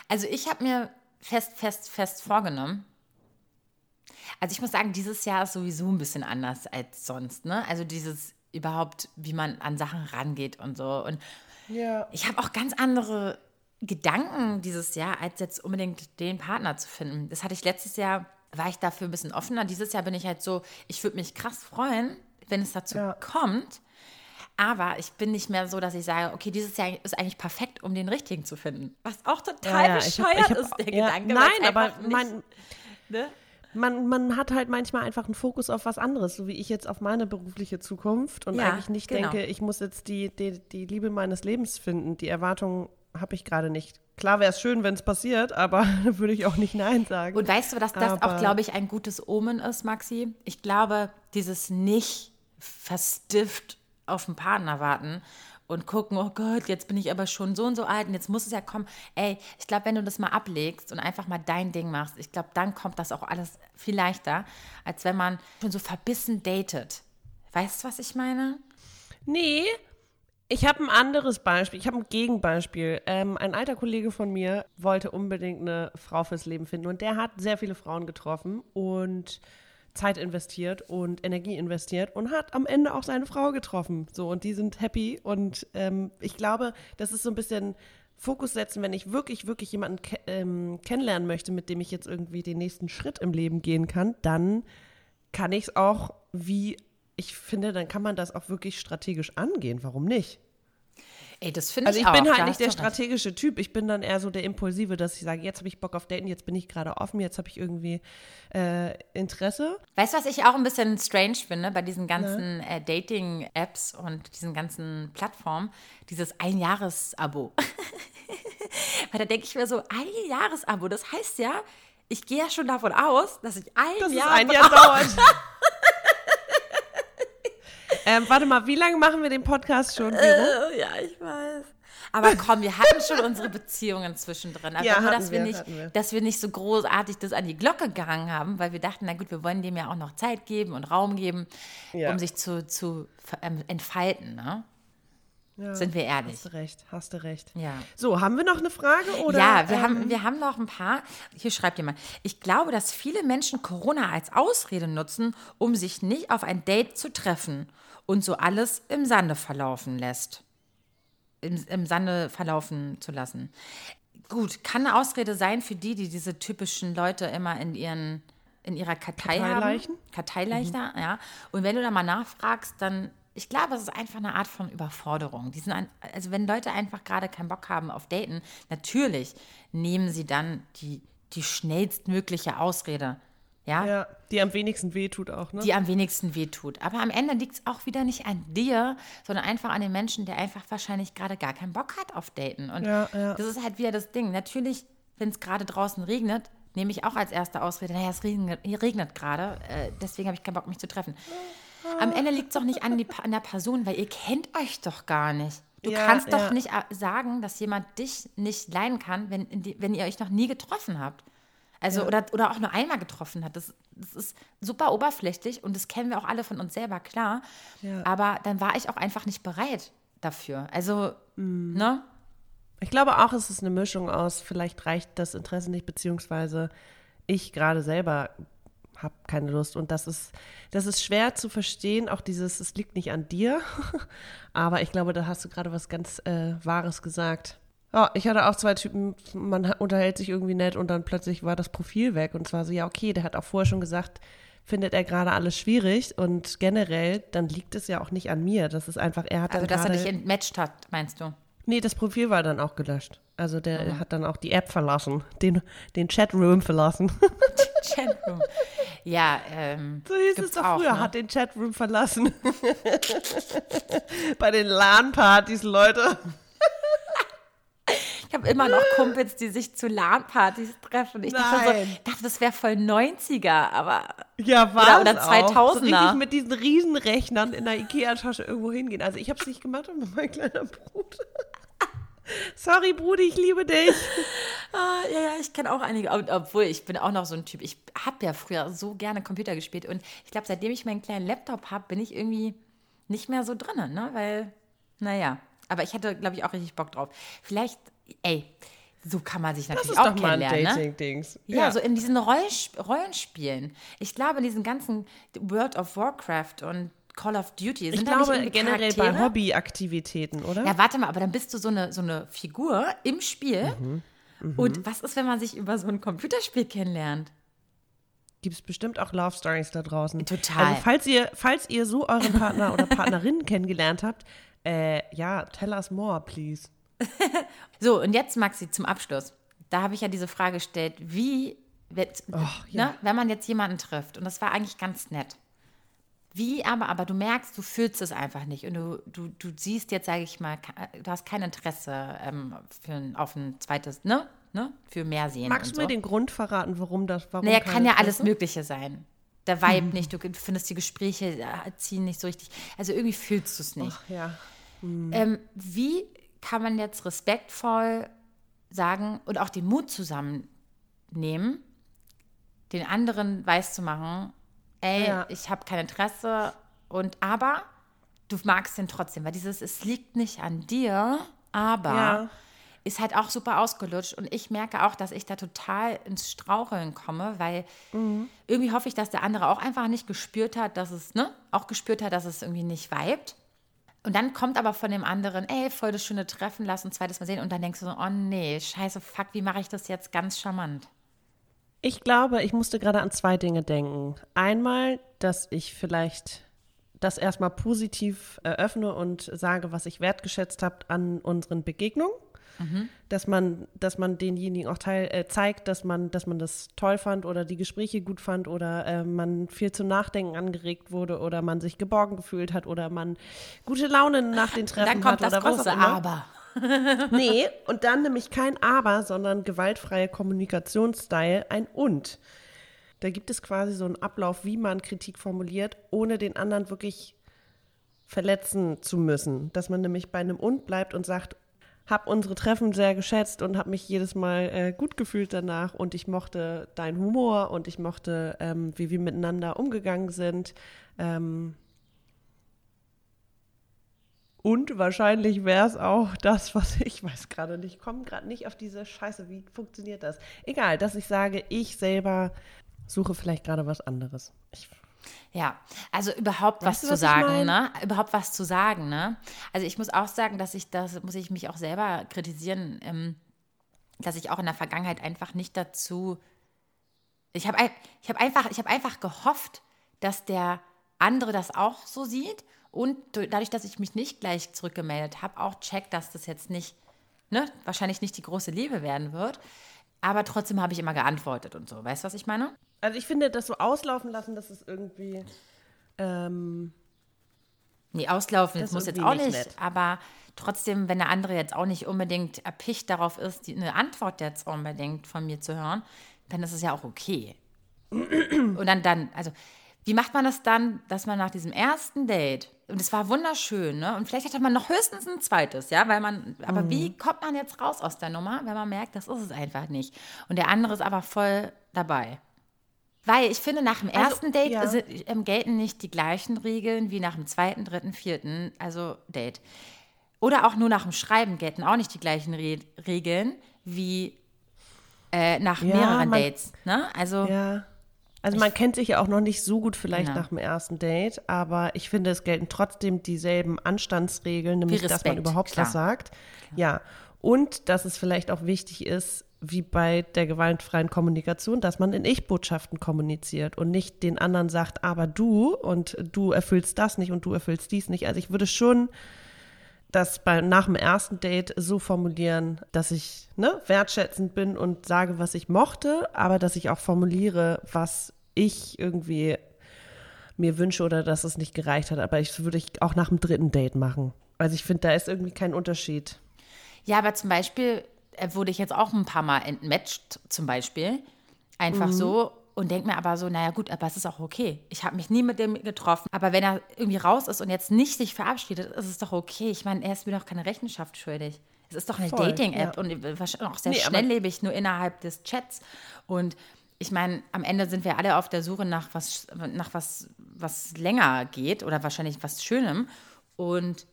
Also ich habe mir fest, fest, fest vorgenommen. Also ich muss sagen, dieses Jahr ist sowieso ein bisschen anders als sonst. Ne? Also dieses überhaupt, wie man an Sachen rangeht und so. Und
Ja.
ich habe auch ganz andere Gedanken dieses Jahr, als jetzt unbedingt den Partner zu finden. Das hatte ich letztes Jahr, war ich dafür ein bisschen offener. Dieses Jahr bin ich halt so, ich würde mich krass freuen, wenn es dazu
Ja.
kommt. Aber ich bin nicht mehr so, dass ich sage, okay, dieses Jahr ist eigentlich perfekt, um den richtigen zu finden. Was auch total
Ja, ja, ich hab-
bescheuert
ich hab-
ist, der Gedanke.
Nein, aber
nicht,
man,
ne?
man, man hat halt manchmal einfach einen Fokus auf was anderes, so wie ich jetzt auf meine berufliche Zukunft und eigentlich nicht
genau.
denke, ich muss jetzt die, die, die Liebe meines Lebens finden. Die Erwartung habe ich gerade nicht Klar wäre es schön, wenn es passiert, aber [laughs] würde ich auch nicht Nein sagen.
Und weißt du, dass das
Aber-
auch, glaube ich, ein gutes Omen ist, Maxi? Ich glaube, dieses nicht verstifft auf den Partner warten und gucken, oh Gott, jetzt bin ich aber schon so und so alt und jetzt muss es ja kommen. Ey, ich glaube, wenn du das mal ablegst und einfach mal dein Ding machst, ich glaube, dann kommt das auch alles viel leichter, als wenn man schon so verbissen datet. Weißt du, was ich meine?
Nee, ich habe ein anderes Beispiel. Ich habe ein Gegenbeispiel. Ähm, ein alter Kollege von mir wollte unbedingt eine Frau fürs Leben finden und der hat sehr viele Frauen getroffen und Zeit investiert und Energie investiert und hat am Ende auch seine Frau getroffen. So und die sind happy und ähm, ich glaube, das ist so ein bisschen Fokus setzen, wenn ich wirklich, wirklich jemanden ke ähm, kennenlernen möchte, mit dem ich jetzt irgendwie den nächsten Schritt im Leben gehen kann, dann kann ich es auch wie, ich finde, dann kann man das auch wirklich strategisch angehen. Warum nicht?
Ey, das finde
Also
ich
ich
auch.
bin halt nicht der strategische Typ. Ich bin dann eher so der Impulsive, dass ich sage, jetzt habe ich Bock auf Daten, jetzt bin ich gerade offen, jetzt habe ich irgendwie äh, Interesse.
Weißt du, was ich auch ein bisschen strange finde bei diesen ganzen äh, Dating-Apps und diesen ganzen Plattformen? Dieses Ein-Jahres-Abo. [laughs] Weil da denke ich mir so, ein Jahres-Abo, das heißt ja, ich gehe ja schon davon aus, dass ich ein
Dass
Jahr
es ein Jahr dauert. [laughs] ähm, warte mal, wie lange machen wir den Podcast schon, Vero?
Äh, ja, ich weiß. Aber komm, wir hatten schon unsere Beziehungen zwischendrin. Aber
Ja,
nur, dass wir,
wir,
nicht,
wir.
dass wir nicht so großartig das an die Glocke gehangen haben, weil wir dachten, na gut, wir wollen dem ja auch noch Zeit geben und Raum geben,
Ja.
um sich zu, zu ähm, entfalten. Ne?
Ja,
Sind wir ehrlich.
Hast du recht, hast du recht.
Ja.
So, haben wir noch eine Frage? Oder,
ja, wir,
ähm,
haben, wir haben noch ein paar. Hier schreibt jemand. Ich glaube, dass viele Menschen Corona als Ausrede nutzen, um sich nicht auf ein Date zu treffen und so alles im Sande verlaufen lässt. Im, Im Sande verlaufen zu lassen. Gut, kann eine Ausrede sein für die, die diese typischen Leute immer in ihren in ihrer Kartei
Karteileichen?
haben. Karteileichter, ja. Und wenn du da mal nachfragst, dann, ich glaube, es ist einfach eine Art von Überforderung. Die sind ein, also wenn Leute einfach gerade keinen Bock haben auf Daten, natürlich nehmen sie dann die, die schnellstmögliche Ausrede, ja,
Ja, die am wenigsten wehtut auch, ne?
die am wenigsten wehtut. Aber am Ende liegt es auch wieder nicht an dir, sondern einfach an dem Menschen, der einfach wahrscheinlich gerade gar keinen Bock hat auf Daten. Und
Ja, ja.
das ist halt wieder das Ding. Natürlich, wenn es gerade draußen regnet, nehme ich auch als erste Ausrede, naja, es regnet, regnet gerade, äh, deswegen habe ich keinen Bock, mich zu treffen. Am Ende liegt es doch nicht an, die, an der Person, weil ihr kennt euch doch gar nicht. Du
Ja,
kannst doch
ja.
nicht äh, sagen, dass jemand dich nicht leiden kann, wenn, wenn ihr euch noch nie getroffen habt. Also, oder, oder auch nur einmal getroffen hat. Das, das ist super oberflächlich und das kennen wir auch alle von uns selber, klar.
Ja.
Aber dann war ich auch einfach nicht bereit dafür. Also,
Mhm.
ne?
Ich glaube auch, es ist eine Mischung aus, vielleicht reicht das Interesse nicht, beziehungsweise ich gerade selber habe keine Lust. Und das ist, das ist schwer zu verstehen, auch dieses, es liegt nicht an dir. [laughs] Aber ich glaube, da hast du gerade was ganz äh, Wahres gesagt. Ja, ich hatte auch zwei Typen, man unterhält sich irgendwie nett und dann plötzlich war das Profil weg. Und zwar so, ja, okay, der hat auch vorher schon gesagt, findet er gerade alles schwierig. Und generell, dann liegt es ja auch nicht an mir. Das ist einfach, er hat
Also, dass er
gerade...
dich entmatcht hat, meinst du?
Nee, das Profil war dann auch gelöscht. Also der
Mhm.
hat dann auch die App verlassen, den, den Chatroom verlassen. [laughs]
Chatroom. Ja, ähm.
So hieß es doch
auch,
früher,
ne?
hat den Chatroom verlassen. [laughs] Bei den LAN-Partys, Leute.
Ich habe immer noch Kumpels, die sich zu LAN-Partys treffen. Ich dachte, so, dachte, das wäre voll 90er, aber
Ja, war
oder
auch.
2000er.
So richtig mit diesen Riesenrechnern in der Ikea-Tasche irgendwo hingehen. Also ich habe es nicht gemacht, aber mein kleiner Bruder. Sorry, Brudi, ich liebe dich.
Ah, ja, ja, ich kenne auch einige. Ob- Obwohl, ich bin auch noch so ein Typ. Ich habe ja früher so gerne Computer gespielt. Und ich glaube, seitdem ich meinen kleinen Laptop habe, bin ich irgendwie nicht mehr so drin, ne? Weil, naja. Aber ich hätte, glaube ich, auch richtig Bock drauf. Vielleicht, ey, so kann man sich
Das
natürlich
ist
auch
doch mal
kennenlernen, ne?
Dating-Dings.
Ja, so in diesen Rollsp Rollenspielen. Ich glaube, in diesen ganzen World of Warcraft und Call of Duty sind
ich glaube generell bei Hobbyaktivitäten, oder?
Ja, warte mal, aber dann bist du so eine, so eine Figur im Spiel.
Mhm,
Und was ist, wenn man sich über so ein Computerspiel kennenlernt?
Gibt es bestimmt auch Love Stories da draußen.
Total.
Also falls ihr, falls ihr so euren Partner oder Partnerin [laughs] kennengelernt habt, äh, ja, tell us more, please. [laughs]
So, und jetzt, Maxi, zum Abschluss. Da habe ich ja diese Frage gestellt, wie, wird,
Oh, ja.
ne, wenn man jetzt jemanden trifft, und das war eigentlich ganz nett, Wie aber, aber du merkst, du fühlst es einfach nicht und du, du, du siehst jetzt, sage ich mal, du hast kein Interesse ähm, für ein, auf ein zweites, ne? ne? Für mehr sehen.
Magst du mir
so.
den Grund verraten, warum das, warum
Naja, kann ja alles? Mögliche sein. Der Vibe nicht, du findest die Gespräche äh, ziehen nicht so richtig. Also irgendwie fühlst du es nicht.
Ach ja.
Ähm, wie kann man jetzt respektvoll sagen und auch den Mut zusammennehmen, den anderen weiß zu machen, ey,
Ja.
ich habe kein Interesse und aber du magst den trotzdem, weil dieses es liegt nicht an dir, aber
Ja.
ist halt auch super ausgelutscht und ich merke auch, dass ich da total ins Straucheln komme, weil irgendwie hoffe ich, dass der andere auch einfach nicht gespürt hat, dass es, ne, auch gespürt hat, dass es irgendwie nicht vibet. Und dann kommt aber von dem anderen, ey, voll das schöne Treffen, lass uns zweites Mal sehen. Und dann denkst du so, oh nee, scheiße, fuck, wie mache ich das jetzt ganz charmant?
Ich glaube, ich musste gerade an zwei Dinge denken. Einmal, dass ich vielleicht das erstmal positiv eröffne und sage, was ich wertgeschätzt habe an unseren Begegnungen. Dass man, dass man denjenigen auch teil, äh, zeigt, dass man, dass man das toll fand oder die Gespräche gut fand oder äh, man viel zum Nachdenken angeregt wurde oder man sich geborgen gefühlt hat oder man gute Laune nach den Treffen
Dann kommt
hat
das
oder was
große
auch immer.
Aber. [laughs]
Nee, und dann nämlich kein Aber, sondern gewaltfreie Kommunikationsstyle, ein Und. Da gibt es quasi so einen Ablauf, wie man Kritik formuliert, ohne den anderen wirklich verletzen zu müssen. Dass man nämlich bei einem Und bleibt und sagt, hab unsere Treffen sehr geschätzt und habe mich jedes Mal äh, gut gefühlt danach und ich mochte deinen Humor und ich mochte, ähm, wie wir miteinander umgegangen sind. Ähm, und wahrscheinlich wäre es auch das, was [laughs] ich weiß gerade nicht, komme gerade nicht auf diese Scheiße. Wie funktioniert das? Egal, dass ich sage, ich selber suche vielleicht gerade was anderes. Ich,
Ja, also überhaupt
Weißt
was
du,
zu
was
sagen, ne? Überhaupt was zu sagen, ne? Also ich muss auch sagen, dass ich das, muss ich mich auch selber kritisieren, ähm, dass ich auch in der Vergangenheit einfach nicht dazu. Ich habe ich hab einfach, ich habe einfach gehofft, dass der andere das auch so sieht und du- dadurch, dass ich mich nicht gleich zurückgemeldet habe, auch checkt, dass das jetzt nicht, ne, wahrscheinlich nicht die große Liebe werden wird. Aber trotzdem habe ich immer geantwortet und so. Weißt du, was ich meine?
Also ich finde, das so auslaufen lassen, das ist irgendwie. Ähm,
Nee, auslaufen,
Das
muss jetzt auch
nicht
nicht. Aber trotzdem, wenn der andere jetzt auch nicht unbedingt erpicht darauf ist, die, eine Antwort jetzt unbedingt von mir zu hören, dann ist es ja auch okay. Und dann, dann, also, wie macht man das dann, dass man nach diesem ersten Date, und es war wunderschön, ne? Und vielleicht hatte man noch höchstens ein zweites, ja, weil man, aber wie kommt man jetzt raus aus der Nummer, wenn man merkt, das ist es einfach nicht. Und der andere ist aber voll dabei. Weil ich finde, nach dem ersten Date
ja.
sind, ähm, gelten nicht die gleichen Regeln wie nach dem zweiten, dritten, vierten, also Date. Oder auch nur nach dem Schreiben gelten auch nicht die gleichen Re Regeln wie äh, nach
Ja,
mehreren
man-
Dates. Ne? Also
ja. Also man kennt sich ja auch noch nicht so gut vielleicht
Genau.
nach dem ersten Date, aber ich finde, es gelten trotzdem dieselben Anstandsregeln, nämlich dass man
Respekt,
überhaupt
klar.
was sagt. Ja. Und dass es vielleicht auch wichtig ist, wie bei der gewaltfreien Kommunikation, dass man in Ich-Botschaften kommuniziert und nicht den anderen sagt, aber du und du erfüllst das nicht und du erfüllst dies nicht. Also ich würde schon das bei, nach dem ersten Date so formulieren, dass ich ne, wertschätzend bin und sage, was ich mochte, aber dass ich auch formuliere, was ich irgendwie mir wünsche oder dass es nicht gereicht hat. Aber ich würde ich auch nach dem dritten Date machen. Also ich finde, da ist irgendwie kein Unterschied.
Ja, aber zum Beispiel wurde ich jetzt auch ein paar Mal entmatcht, zum Beispiel. Einfach
Mhm.
so und denke mir aber so, naja gut, aber es ist auch okay. Ich habe mich nie mit dem getroffen. Aber wenn er irgendwie raus ist und jetzt nicht sich verabschiedet, ist es doch okay. Ich meine, er ist mir doch keine Rechenschaft schuldig. Es ist doch eine Dating-App
ja.
und wahrscheinlich auch sehr
Nee,
schnelllebig, nur innerhalb des Chats. Und ich meine, am Ende sind wir alle auf der Suche nach was, nach was, was länger geht oder wahrscheinlich was Schönem. Und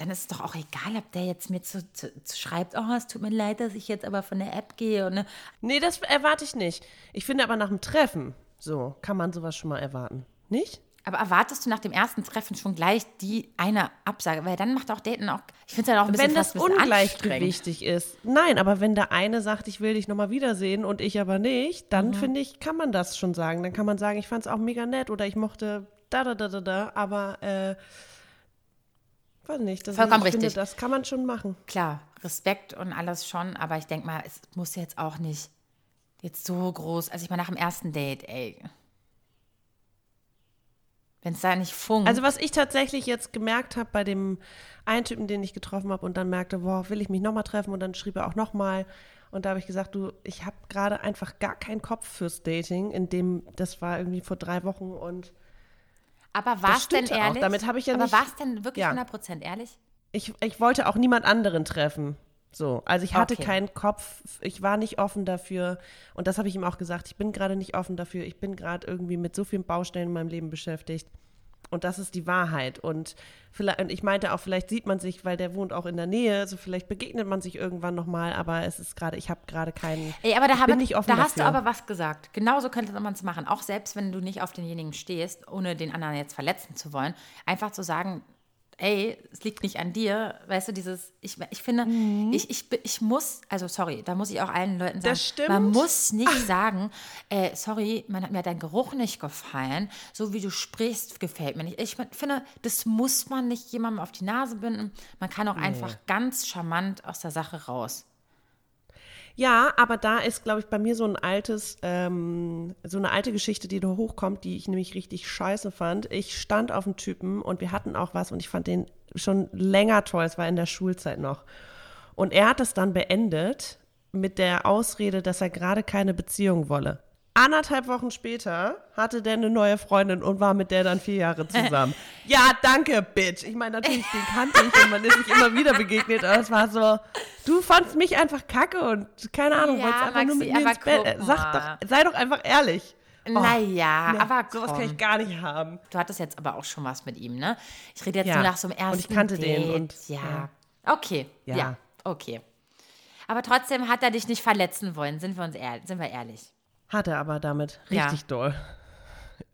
dann ist es doch auch egal, ob der jetzt mir zu, zu, zu schreibt, oh, es tut mir leid, dass ich jetzt aber von der App gehe. Und, ne?
Nee, das erwarte ich nicht. Ich finde aber nach dem Treffen, so, kann man sowas schon mal erwarten. Nicht?
Aber erwartest du nach dem ersten Treffen schon gleich die eine Absage? Weil dann macht auch Daten auch, ich finde es ja auch ein bisschen
Wenn das
fast
ungleichgewichtig ist. Nein, aber wenn der eine sagt, ich will dich nochmal wiedersehen und ich aber nicht,
Mhm.
dann finde ich, kann man das schon sagen. Dann kann man sagen, ich fand es auch mega nett oder ich mochte da, da, da, da, da, aber äh, weiß nicht. Das,
Vollkommen
ich finde,
richtig.
das kann man schon machen.
Klar, Respekt und alles schon, aber ich denke mal, es muss jetzt auch nicht jetzt so groß, also ich meine nach dem ersten Date, ey. Wenn es da nicht funkt.
Also was ich tatsächlich jetzt gemerkt habe bei dem einen Typen, den ich getroffen habe und dann merkte, boah, will ich mich nochmal treffen und dann schrieb er auch nochmal. Und da habe ich gesagt, du, ich habe gerade einfach gar keinen Kopf fürs Dating, in dem, das war irgendwie vor drei Wochen und
aber war es denn
auch.
ehrlich?
Damit habe ich ja
aber
nicht-
war es denn wirklich
Ja.
100% ehrlich?
ich, ich wollte auch niemand anderen treffen. So, also ich hatte
Okay.
keinen Kopf, ich war nicht offen dafür und das habe ich ihm auch gesagt, ich bin gerade nicht offen dafür, ich bin gerade irgendwie mit so vielen Baustellen in meinem Leben beschäftigt und das ist die Wahrheit und vielleicht, und ich meinte auch, vielleicht sieht man sich, weil der wohnt auch in der Nähe, so vielleicht begegnet man sich irgendwann nochmal, aber es ist gerade, ich habe gerade keinen,
Ey, aber da,
ich
haben,
bin nicht offen
da hast du
dafür.
aber was gesagt. Genauso könnte man es machen. Auch selbst wenn du nicht auf denjenigen stehst, ohne den anderen jetzt verletzen zu wollen, einfach zu sagen, ey, es liegt nicht an dir. Weißt du, dieses, ich, ich finde, ich, ich, bin- ich muss, also sorry, da muss ich auch allen Leuten sagen, man muss nicht sagen, äh, sorry, man hat mir dein Geruch nicht gefallen, so wie du sprichst, gefällt mir nicht. Ich finde, das muss man nicht jemandem auf die Nase binden. Man kann auch einfach ganz charmant aus der Sache raus.
Ja, aber da ist, glaube ich, bei mir so ein altes, ähm, so eine alte Geschichte, die da hochkommt, die ich nämlich richtig scheiße fand. Ich stand auf einen Typen und wir hatten auch was und ich fand den schon länger toll. Es war in der Schulzeit noch. Und er hat es dann beendet mit der Ausrede, dass er gerade keine Beziehung wolle. Anderthalb Wochen später hatte der eine neue Freundin und war mit der dann vier Jahre zusammen. [laughs] ja, danke, Bitch. Ich meine, natürlich, den kannte ich und man ist sich immer wieder begegnet, aber es war so, du fandst mich einfach kacke und keine Ahnung,
Ja,
wolltest einfach nur mit mir ins Bett. Äh, Sag doch, sei doch einfach ehrlich.
naja,
Nee,
aber
sowas kann
komm.
ich gar nicht haben.
Du hattest jetzt aber auch schon was mit ihm, ne? Ich rede jetzt
Ja.
nur nach so einem ersten
Und ich kannte
Date.
den und-
ja. Okay. Ja.
Ja.
okay. Aber trotzdem hat er dich nicht verletzen wollen, sind wir uns ehrlich, sind wir ehrlich.
Hat er aber damit
Ja.
richtig doll.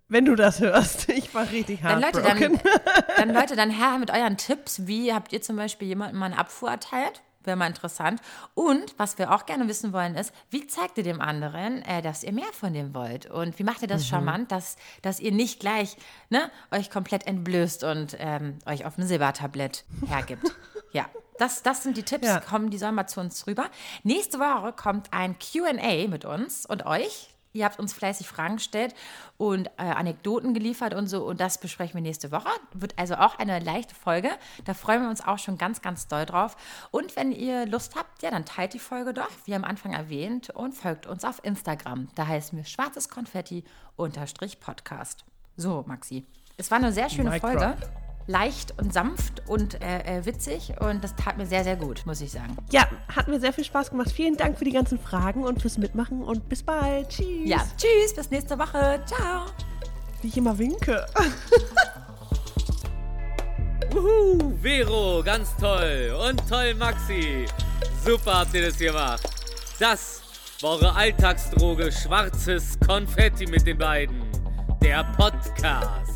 Wenn du das hörst, [laughs] ich war richtig
Dann Leute,
heartbroken.
dann, [laughs] dann Leute, dann [laughs] her mit euren Tipps. Wie habt ihr zum Beispiel jemandem mal eine Abfuhr erteilt? Wäre mal interessant. Und was wir auch gerne wissen wollen ist, wie zeigt ihr dem anderen, äh, dass ihr mehr von dem wollt? Und wie macht ihr das
Mhm.
charmant, dass, dass ihr nicht gleich ne, euch komplett entblößt und ähm, euch auf dem Silbertablett hergibt? ja, das, das sind die Tipps.
Ja.
Kommen, die sollen mal zu uns rüber. Nächste Woche kommt ein QA mit uns und euch. Ihr habt uns fleißig Fragen gestellt und äh, Anekdoten geliefert und so. Und das besprechen wir nächste Woche. Wird also auch eine leichte Folge. Da freuen wir uns auch schon ganz, ganz doll drauf. Und wenn ihr Lust habt, ja, dann teilt die Folge doch, wie am Anfang erwähnt, und folgt uns auf Instagram. Da heißen wir schwarzes Konfetti unterstrich Podcast. So, Maxi. Es war eine sehr schöne Folge.
drop.
Leicht und sanft und äh, äh, witzig. Und das tat mir sehr, sehr gut, muss ich sagen.
Ja, hat mir sehr viel Spaß gemacht. Vielen Dank für die ganzen Fragen und fürs Mitmachen und bis bald. Tschüss.
Ja, tschüss, bis nächste Woche. Ciao.
Wie ich immer winke. [laughs]
Uhu, Vero, ganz toll. Und toll, Maxi. Super habt ihr das gemacht. Das war eure Alltagsdroge Schwarzes Konfetti mit den beiden. Der Podcast.